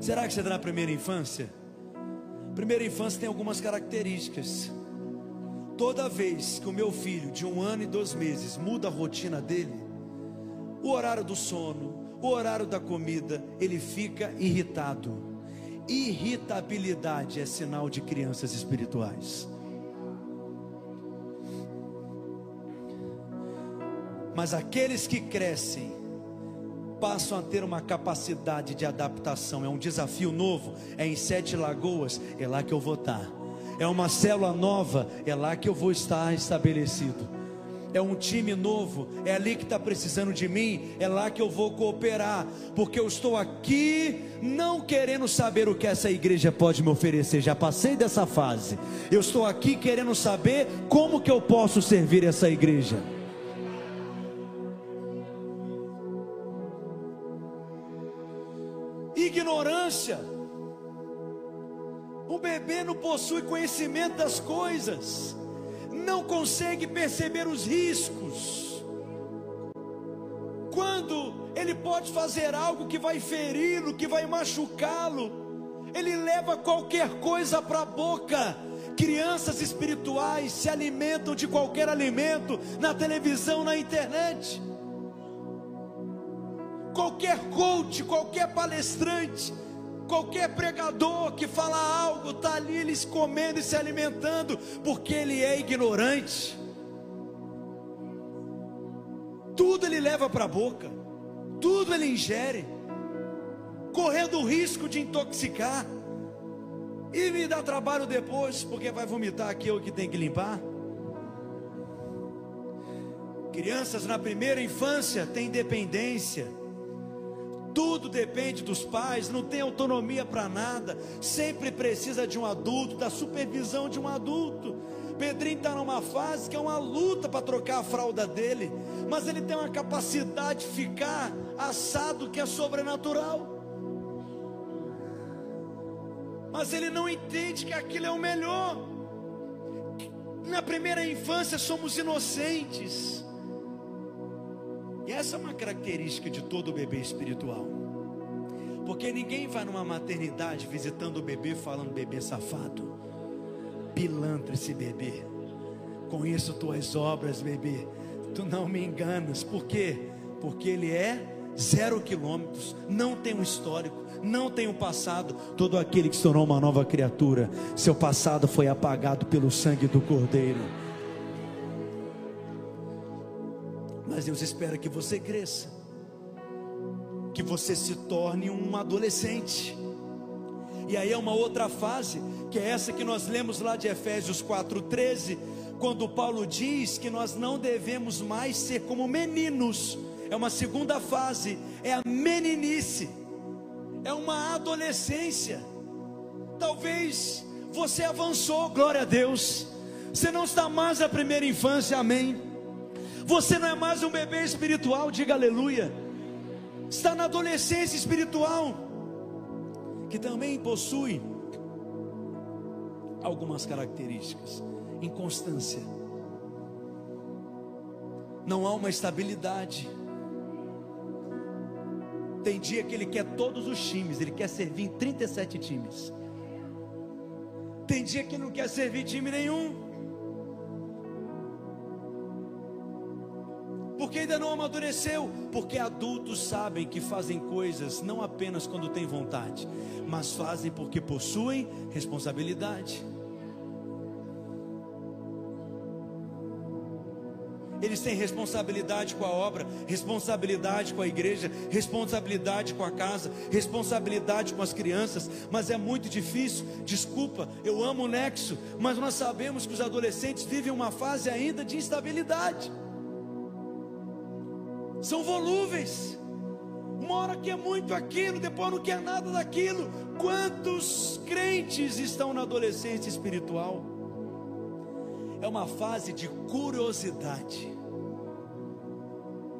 Será que você está na primeira infância? Primeira infância tem algumas características. Toda vez que o meu filho de um ano e dois meses muda a rotina dele, o horário do sono, o horário da comida, ele fica irritado. Irritabilidade é sinal de crianças espirituais. Mas aqueles que crescem passam a ter uma capacidade de adaptação. É um desafio novo. É em Sete Lagoas, é lá que eu vou estar. É uma célula nova, é lá que eu vou estar estabelecido. É um time novo, é ali que está precisando de mim, é lá que eu vou cooperar, porque eu estou aqui não querendo saber o que essa igreja pode me oferecer, já passei dessa fase. Eu estou aqui querendo saber como que eu posso servir essa igreja. Ignorância. O bebê não possui conhecimento das coisas não consegue perceber os riscos. Quando ele pode fazer algo que vai feri-lo, que vai machucá-lo, ele leva qualquer coisa para a boca. Crianças espirituais se alimentam de qualquer alimento na televisão, na internet. Qualquer coach, qualquer palestrante Qualquer pregador que fala algo está ali eles comendo e se alimentando, porque ele é ignorante. Tudo ele leva para a boca, tudo ele ingere, correndo o risco de intoxicar. E me dá trabalho depois, porque vai vomitar aquilo que tem que limpar. Crianças na primeira infância têm dependência tudo depende dos pais, não tem autonomia para nada, sempre precisa de um adulto, da supervisão de um adulto. Pedrinho está numa fase que é uma luta para trocar a fralda dele, mas ele tem uma capacidade de ficar assado que é sobrenatural. Mas ele não entende que aquilo é o melhor. Na primeira infância somos inocentes. E essa é uma característica de todo bebê espiritual. Porque ninguém vai numa maternidade visitando o bebê falando bebê safado. Pilantra esse bebê. Conheço tuas obras, bebê. Tu não me enganas. Por quê? Porque ele é zero quilômetros, não tem um histórico, não tem um passado. Todo aquele que se tornou uma nova criatura, seu passado foi apagado pelo sangue do Cordeiro. Mas Deus espera que você cresça, que você se torne um adolescente. E aí é uma outra fase, que é essa que nós lemos lá de Efésios 4:13, quando Paulo diz que nós não devemos mais ser como meninos. É uma segunda fase, é a meninice. É uma adolescência. Talvez você avançou, glória a Deus. Você não está mais na primeira infância, amém. Você não é mais um bebê espiritual, diga aleluia. Está na adolescência espiritual, que também possui algumas características: inconstância, não há uma estabilidade. Tem dia que ele quer todos os times, ele quer servir em 37 times. Tem dia que não quer servir time nenhum. Porque ainda não amadureceu, porque adultos sabem que fazem coisas não apenas quando têm vontade, mas fazem porque possuem responsabilidade. Eles têm responsabilidade com a obra, responsabilidade com a igreja, responsabilidade com a casa, responsabilidade com as crianças, mas é muito difícil. Desculpa, eu amo o nexo, mas nós sabemos que os adolescentes vivem uma fase ainda de instabilidade são volúveis. Uma hora quer muito aquilo, depois não quer nada daquilo. Quantos crentes estão na adolescência espiritual? É uma fase de curiosidade.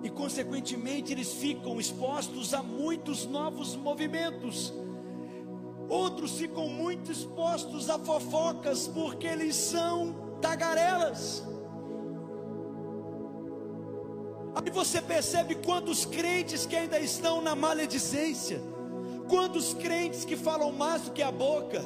E consequentemente eles ficam expostos a muitos novos movimentos. Outros ficam muito expostos a fofocas porque eles são tagarelas. Aí você percebe quantos crentes que ainda estão na maledicência, quantos crentes que falam mais do que a boca,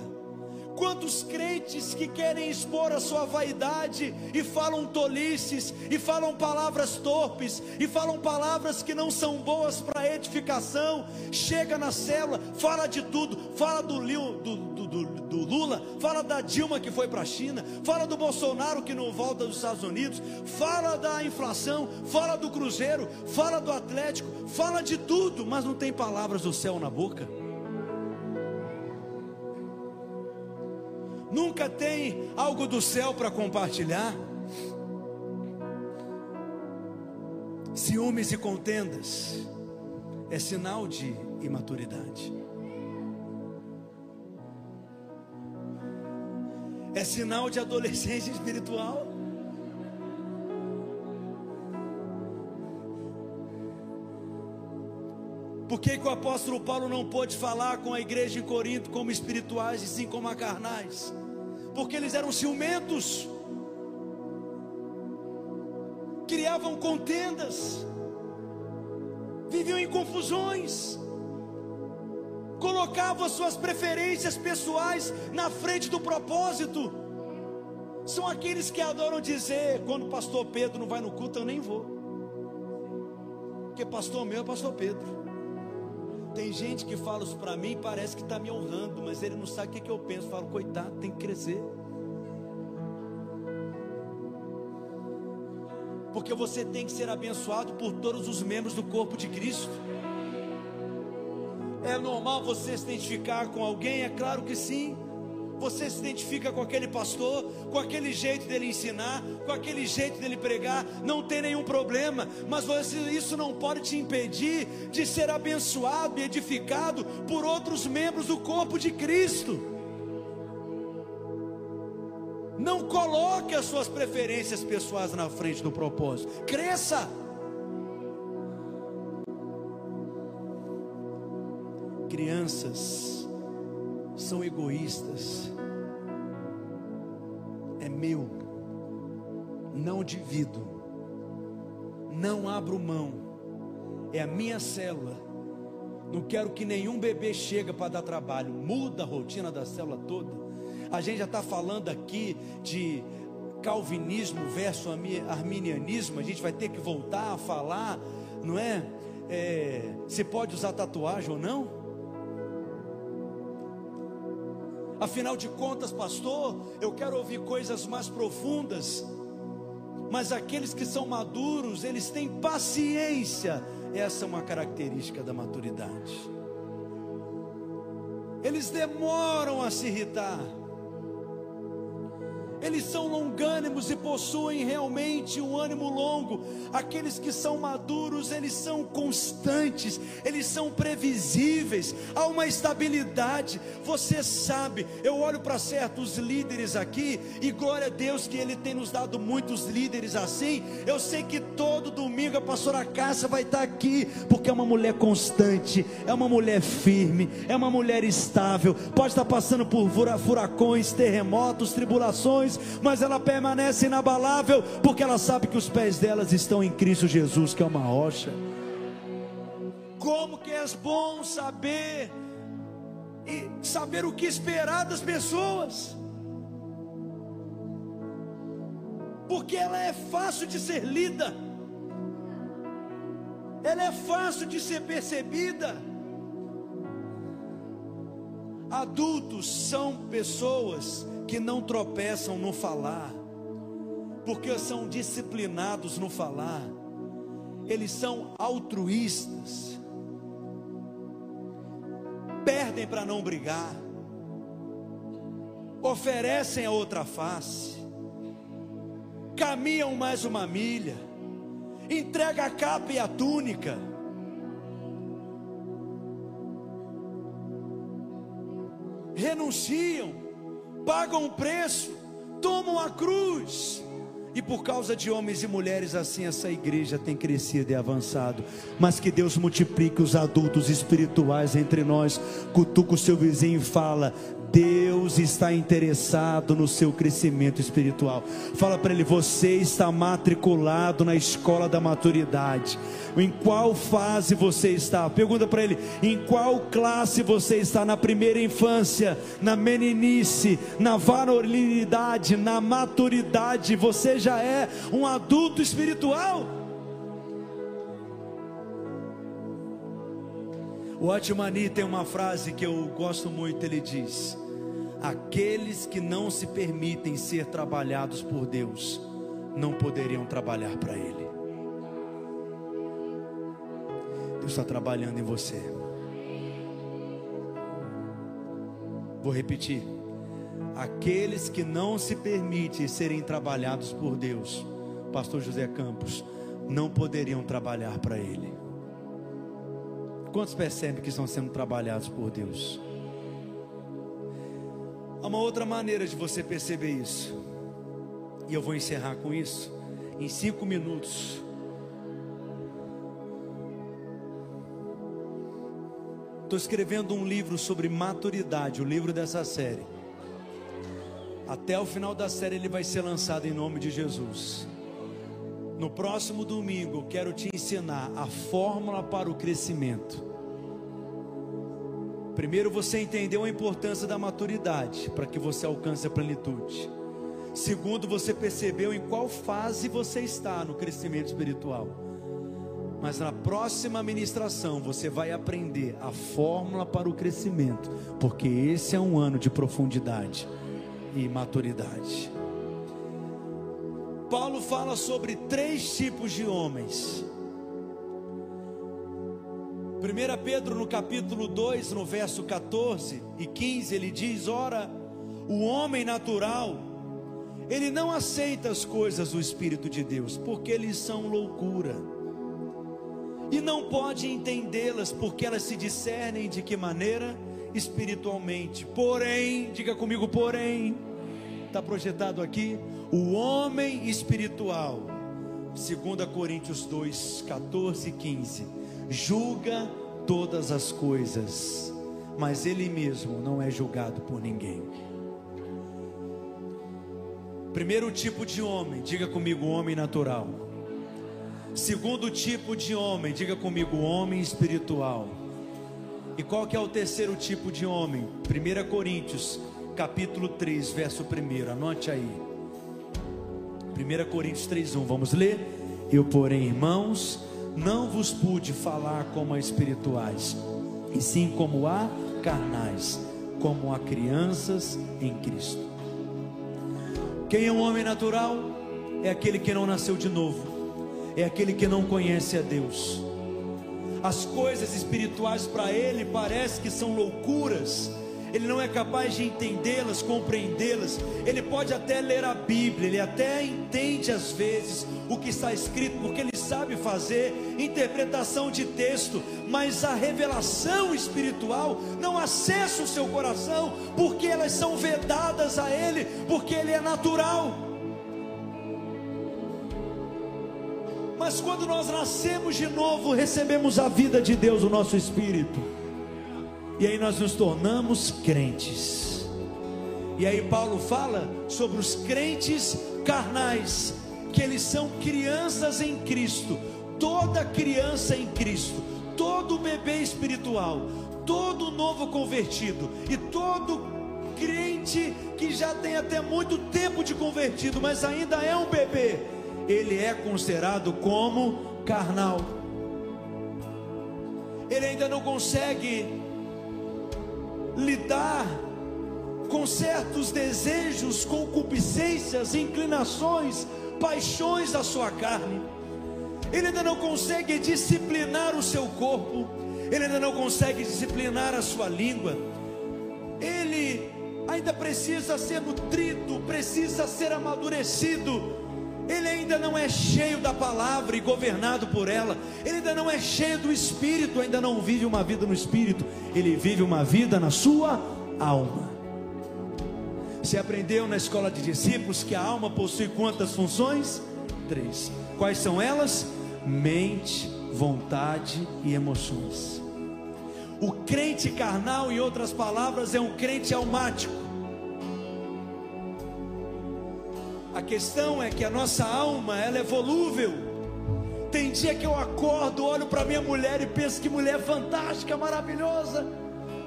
quantos crentes que querem expor a sua vaidade e falam tolices, e falam palavras torpes, e falam palavras que não são boas para edificação, chega na célula, fala de tudo, fala do, do, do, do Lula, fala da Dilma que foi para a China, fala do Bolsonaro que não volta dos Estados Unidos, fala da inflação, fala do Cruzeiro, fala do Atlético, fala de tudo, mas não tem palavras do céu na boca. Nunca tem algo do céu para compartilhar. Ciúmes e contendas é sinal de imaturidade. É sinal de adolescência espiritual. Por que, que, o apóstolo Paulo não pôde falar com a igreja em Corinto como espirituais e sim como a carnais? Porque eles eram ciumentos criavam contendas, viviam em confusões, colocavam as suas preferências pessoais na frente do propósito. São aqueles que adoram dizer: quando o pastor Pedro não vai no culto, eu nem vou, porque pastor meu é pastor Pedro. Tem gente que fala isso para mim, parece que está me honrando, mas ele não sabe o que, que eu penso. Eu falo, coitado, tem que crescer. porque você tem que ser abençoado por todos os membros do corpo de Cristo. É normal você se identificar com alguém? É claro que sim. Você se identifica com aquele pastor, com aquele jeito dele ensinar, com aquele jeito dele pregar, não tem nenhum problema, mas você, isso não pode te impedir de ser abençoado e edificado por outros membros do corpo de Cristo. Não coloque as suas preferências pessoais na frente do propósito. Cresça. Crianças são egoístas. É meu. Não divido. Não abro mão. É a minha célula. Não quero que nenhum bebê chegue para dar trabalho. Muda a rotina da célula toda a gente já está falando aqui de calvinismo versus arminianismo. A gente vai ter que voltar a falar, não é? é se pode usar tatuagem ou não? Afinal de contas, pastor, eu quero ouvir coisas mais profundas. Mas aqueles que são maduros, eles têm paciência. Essa é uma característica da maturidade. Eles demoram a se irritar eles são longânimos e possuem realmente um ânimo longo. Aqueles que são maduros, eles são constantes, eles são previsíveis, há uma estabilidade. Você sabe, eu olho para certos líderes aqui, e glória a Deus que Ele tem nos dado muitos líderes assim. Eu sei que todo domingo a pastora Cássia vai estar aqui, porque é uma mulher constante, é uma mulher firme, é uma mulher estável, pode estar passando por furacões, terremotos, tribulações mas ela permanece inabalável, porque ela sabe que os pés delas estão em Cristo Jesus, que é uma rocha. Como que é bom saber e saber o que esperar das pessoas. Porque ela é fácil de ser lida. Ela é fácil de ser percebida. Adultos são pessoas que não tropeçam no falar, porque são disciplinados no falar, eles são altruístas, perdem para não brigar, oferecem a outra face, caminham mais uma milha, entrega a capa e a túnica. Renunciam. Pagam o preço, tomam a cruz. E por causa de homens e mulheres assim, essa igreja tem crescido e avançado. Mas que Deus multiplique os adultos espirituais entre nós. Cutuca o seu vizinho e fala: Deus está interessado no seu crescimento espiritual. Fala para ele: você está matriculado na escola da maturidade. Em qual fase você está? Pergunta para ele: em qual classe você está? Na primeira infância, na meninice, na varonilidade, na maturidade. Você já é um adulto espiritual? O Atmani tem uma frase que eu gosto muito, ele diz: Aqueles que não se permitem ser trabalhados por Deus, não poderiam trabalhar para Ele. Deus está trabalhando em você. Vou repetir: aqueles que não se permitem serem trabalhados por Deus, Pastor José Campos, não poderiam trabalhar para Ele. Quantos percebem que estão sendo trabalhados por Deus? Há uma outra maneira de você perceber isso, e eu vou encerrar com isso, em cinco minutos. Estou escrevendo um livro sobre maturidade, o livro dessa série. Até o final da série ele vai ser lançado em nome de Jesus. No próximo domingo, quero te ensinar a fórmula para o crescimento. Primeiro, você entendeu a importância da maturidade para que você alcance a plenitude. Segundo, você percebeu em qual fase você está no crescimento espiritual. Mas na próxima ministração você vai aprender a fórmula para o crescimento, porque esse é um ano de profundidade e maturidade. Paulo fala sobre três tipos de homens. 1 Pedro no capítulo 2, no verso 14 e 15, ele diz: Ora, o homem natural, ele não aceita as coisas do Espírito de Deus, porque eles são loucura e não pode entendê-las porque elas se discernem de que maneira? Espiritualmente. Porém, diga comigo, porém, está projetado aqui, o homem espiritual, 2 Coríntios 2, 14 e 15, julga todas as coisas, mas ele mesmo não é julgado por ninguém. Primeiro tipo de homem, diga comigo, homem natural Segundo tipo de homem, diga comigo, homem espiritual. E qual que é o terceiro tipo de homem? 1 Coríntios, capítulo 3, verso 1. Anote aí. 1 Coríntios 3:1. Vamos ler? Eu, porém, irmãos, não vos pude falar como a espirituais, e sim como a carnais, como a crianças em Cristo. Quem é um homem natural? É aquele que não nasceu de novo é aquele que não conhece a Deus. As coisas espirituais para ele parece que são loucuras. Ele não é capaz de entendê-las, compreendê-las. Ele pode até ler a Bíblia, ele até entende às vezes o que está escrito, porque ele sabe fazer interpretação de texto, mas a revelação espiritual não acessa o seu coração, porque elas são vedadas a ele, porque ele é natural. Mas quando nós nascemos de novo, recebemos a vida de Deus, o nosso espírito. E aí nós nos tornamos crentes. E aí Paulo fala sobre os crentes carnais, que eles são crianças em Cristo. Toda criança em Cristo, todo bebê espiritual, todo novo convertido e todo crente que já tem até muito tempo de convertido, mas ainda é um bebê ele é considerado como carnal. Ele ainda não consegue lidar com certos desejos, concupiscências, inclinações, paixões da sua carne. Ele ainda não consegue disciplinar o seu corpo. Ele ainda não consegue disciplinar a sua língua. Ele ainda precisa ser nutrido, precisa ser amadurecido ele ainda não é cheio da palavra e governado por ela, ele ainda não é cheio do espírito, ainda não vive uma vida no espírito, ele vive uma vida na sua alma. Você aprendeu na escola de discípulos que a alma possui quantas funções? Três. Quais são elas? Mente, vontade e emoções. O crente carnal, em outras palavras, é um crente almático. A questão é que a nossa alma, ela é volúvel. Tem dia que eu acordo, olho para minha mulher e penso que mulher fantástica, maravilhosa.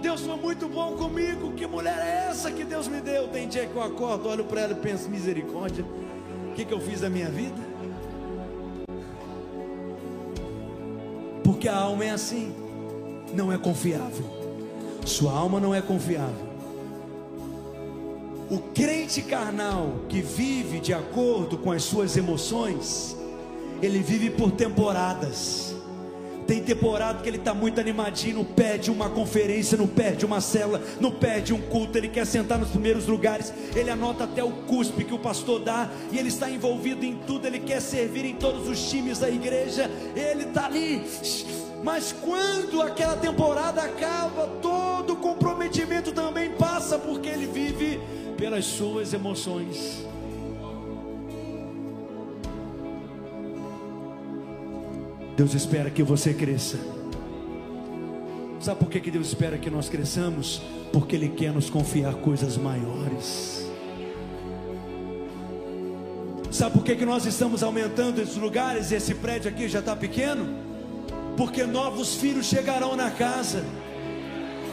Deus foi muito bom comigo. Que mulher é essa que Deus me deu? Tem dia que eu acordo, olho para ela e penso misericórdia. O que, que eu fiz da minha vida? Porque a alma é assim, não é confiável. Sua alma não é confiável. O crente carnal que vive de acordo com as suas emoções, ele vive por temporadas. Tem temporada que ele está muito animadinho, não perde uma conferência, não perde uma cela, não perde um culto, ele quer sentar nos primeiros lugares, ele anota até o cuspe que o pastor dá, e ele está envolvido em tudo, ele quer servir em todos os times da igreja, ele está ali. Mas quando aquela temporada acaba, todo comprometimento também passa, porque ele vive pelas suas emoções. Deus espera que você cresça. Sabe por que Deus espera que nós cresçamos? Porque Ele quer nos confiar coisas maiores. Sabe por que, nós estamos aumentando esses lugares? Esse prédio aqui já está pequeno? Porque novos filhos chegarão na casa.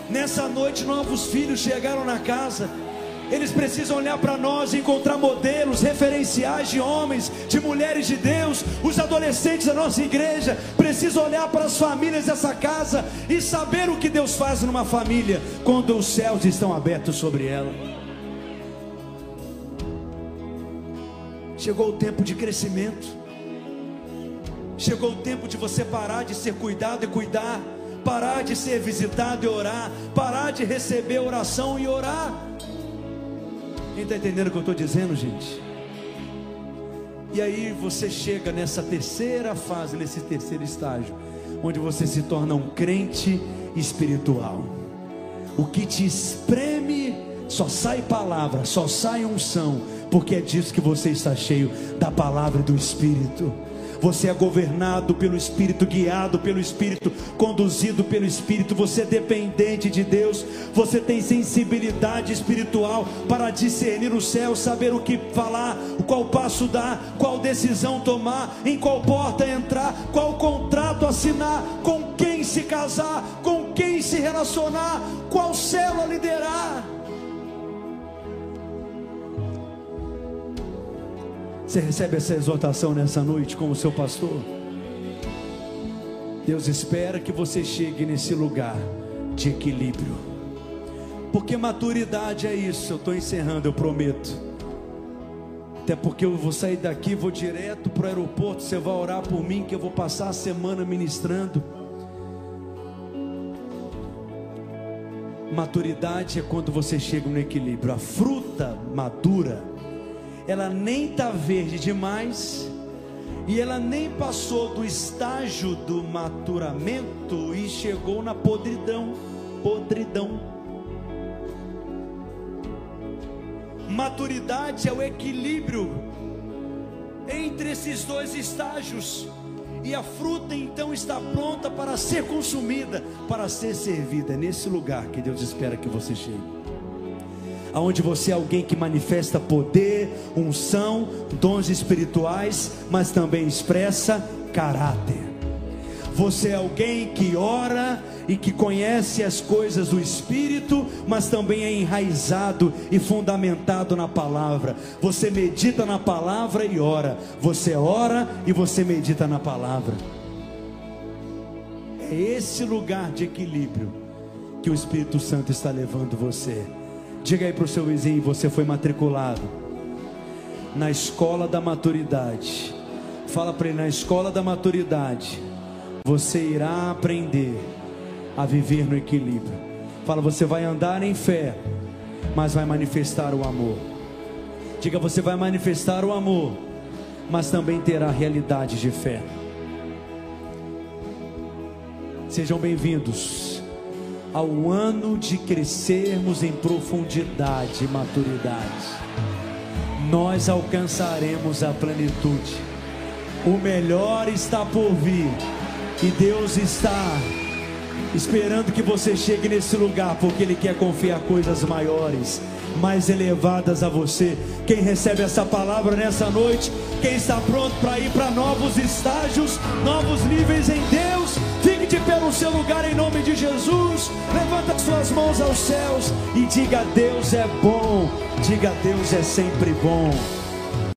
Nessa noite, novos filhos chegaram na casa. Eles precisam olhar para nós e encontrar modelos, referenciais de homens, de mulheres de Deus. Os adolescentes da nossa igreja precisam olhar para as famílias dessa casa e saber o que Deus faz numa família quando os céus estão abertos sobre ela. Chegou o tempo de crescimento. Chegou o tempo de você parar de ser cuidado e cuidar, parar de ser visitado e orar, parar de receber oração e orar. Quem está entendendo o que eu estou dizendo, gente? E aí você chega nessa terceira fase, nesse terceiro estágio, onde você se torna um crente espiritual. O que te espreme, só sai palavra, só sai unção, porque é disso que você está cheio da palavra do Espírito você é governado pelo Espírito, guiado pelo Espírito, conduzido pelo Espírito, você é dependente de Deus, você tem sensibilidade espiritual para discernir o céu, saber o que falar, qual passo dar, qual decisão tomar, em qual porta entrar, qual contrato assinar, com quem se casar, com quem se relacionar, qual célula liderar. Você recebe essa exortação nessa noite como seu pastor? Deus espera que você chegue nesse lugar de equilíbrio. Porque maturidade é isso. Eu estou encerrando, eu prometo. Até porque eu vou sair daqui, vou direto para o aeroporto. Você vai orar por mim, que eu vou passar a semana ministrando. Maturidade é quando você chega no equilíbrio. A fruta madura ela nem está verde demais, e ela nem passou do estágio do maturamento e chegou na podridão. Podridão. Maturidade é o equilíbrio entre esses dois estágios. E a fruta então está pronta para ser consumida, para ser servida. É nesse lugar que Deus espera que você chegue aonde você é alguém que manifesta poder, unção, dons espirituais, mas também expressa caráter. Você é alguém que ora e que conhece as coisas do Espírito, mas também é enraizado e fundamentado na palavra. Você medita na palavra e ora. Você ora e você medita na palavra. É esse lugar de equilíbrio que o Espírito Santo está levando você. Diga aí para o seu vizinho: você foi matriculado na escola da maturidade. Fala para ele: na escola da maturidade, você irá aprender a viver no equilíbrio. Fala: você vai andar em fé, mas vai manifestar o amor. Diga: você vai manifestar o amor, mas também terá realidade de fé. Sejam bem-vindos ao ano de crescermos em profundidade e maturidade, nós alcançaremos a plenitude. O melhor está por vir e Deus está esperando que você chegue nesse lugar, porque Ele quer confiar coisas maiores, mais elevadas a você. Quem recebe essa palavra nessa noite, quem está pronto para ir para novos estágios, novos níveis em Deus, no seu lugar em nome de Jesus. Levanta suas mãos aos céus e diga: Deus é bom, diga: Deus é sempre bom.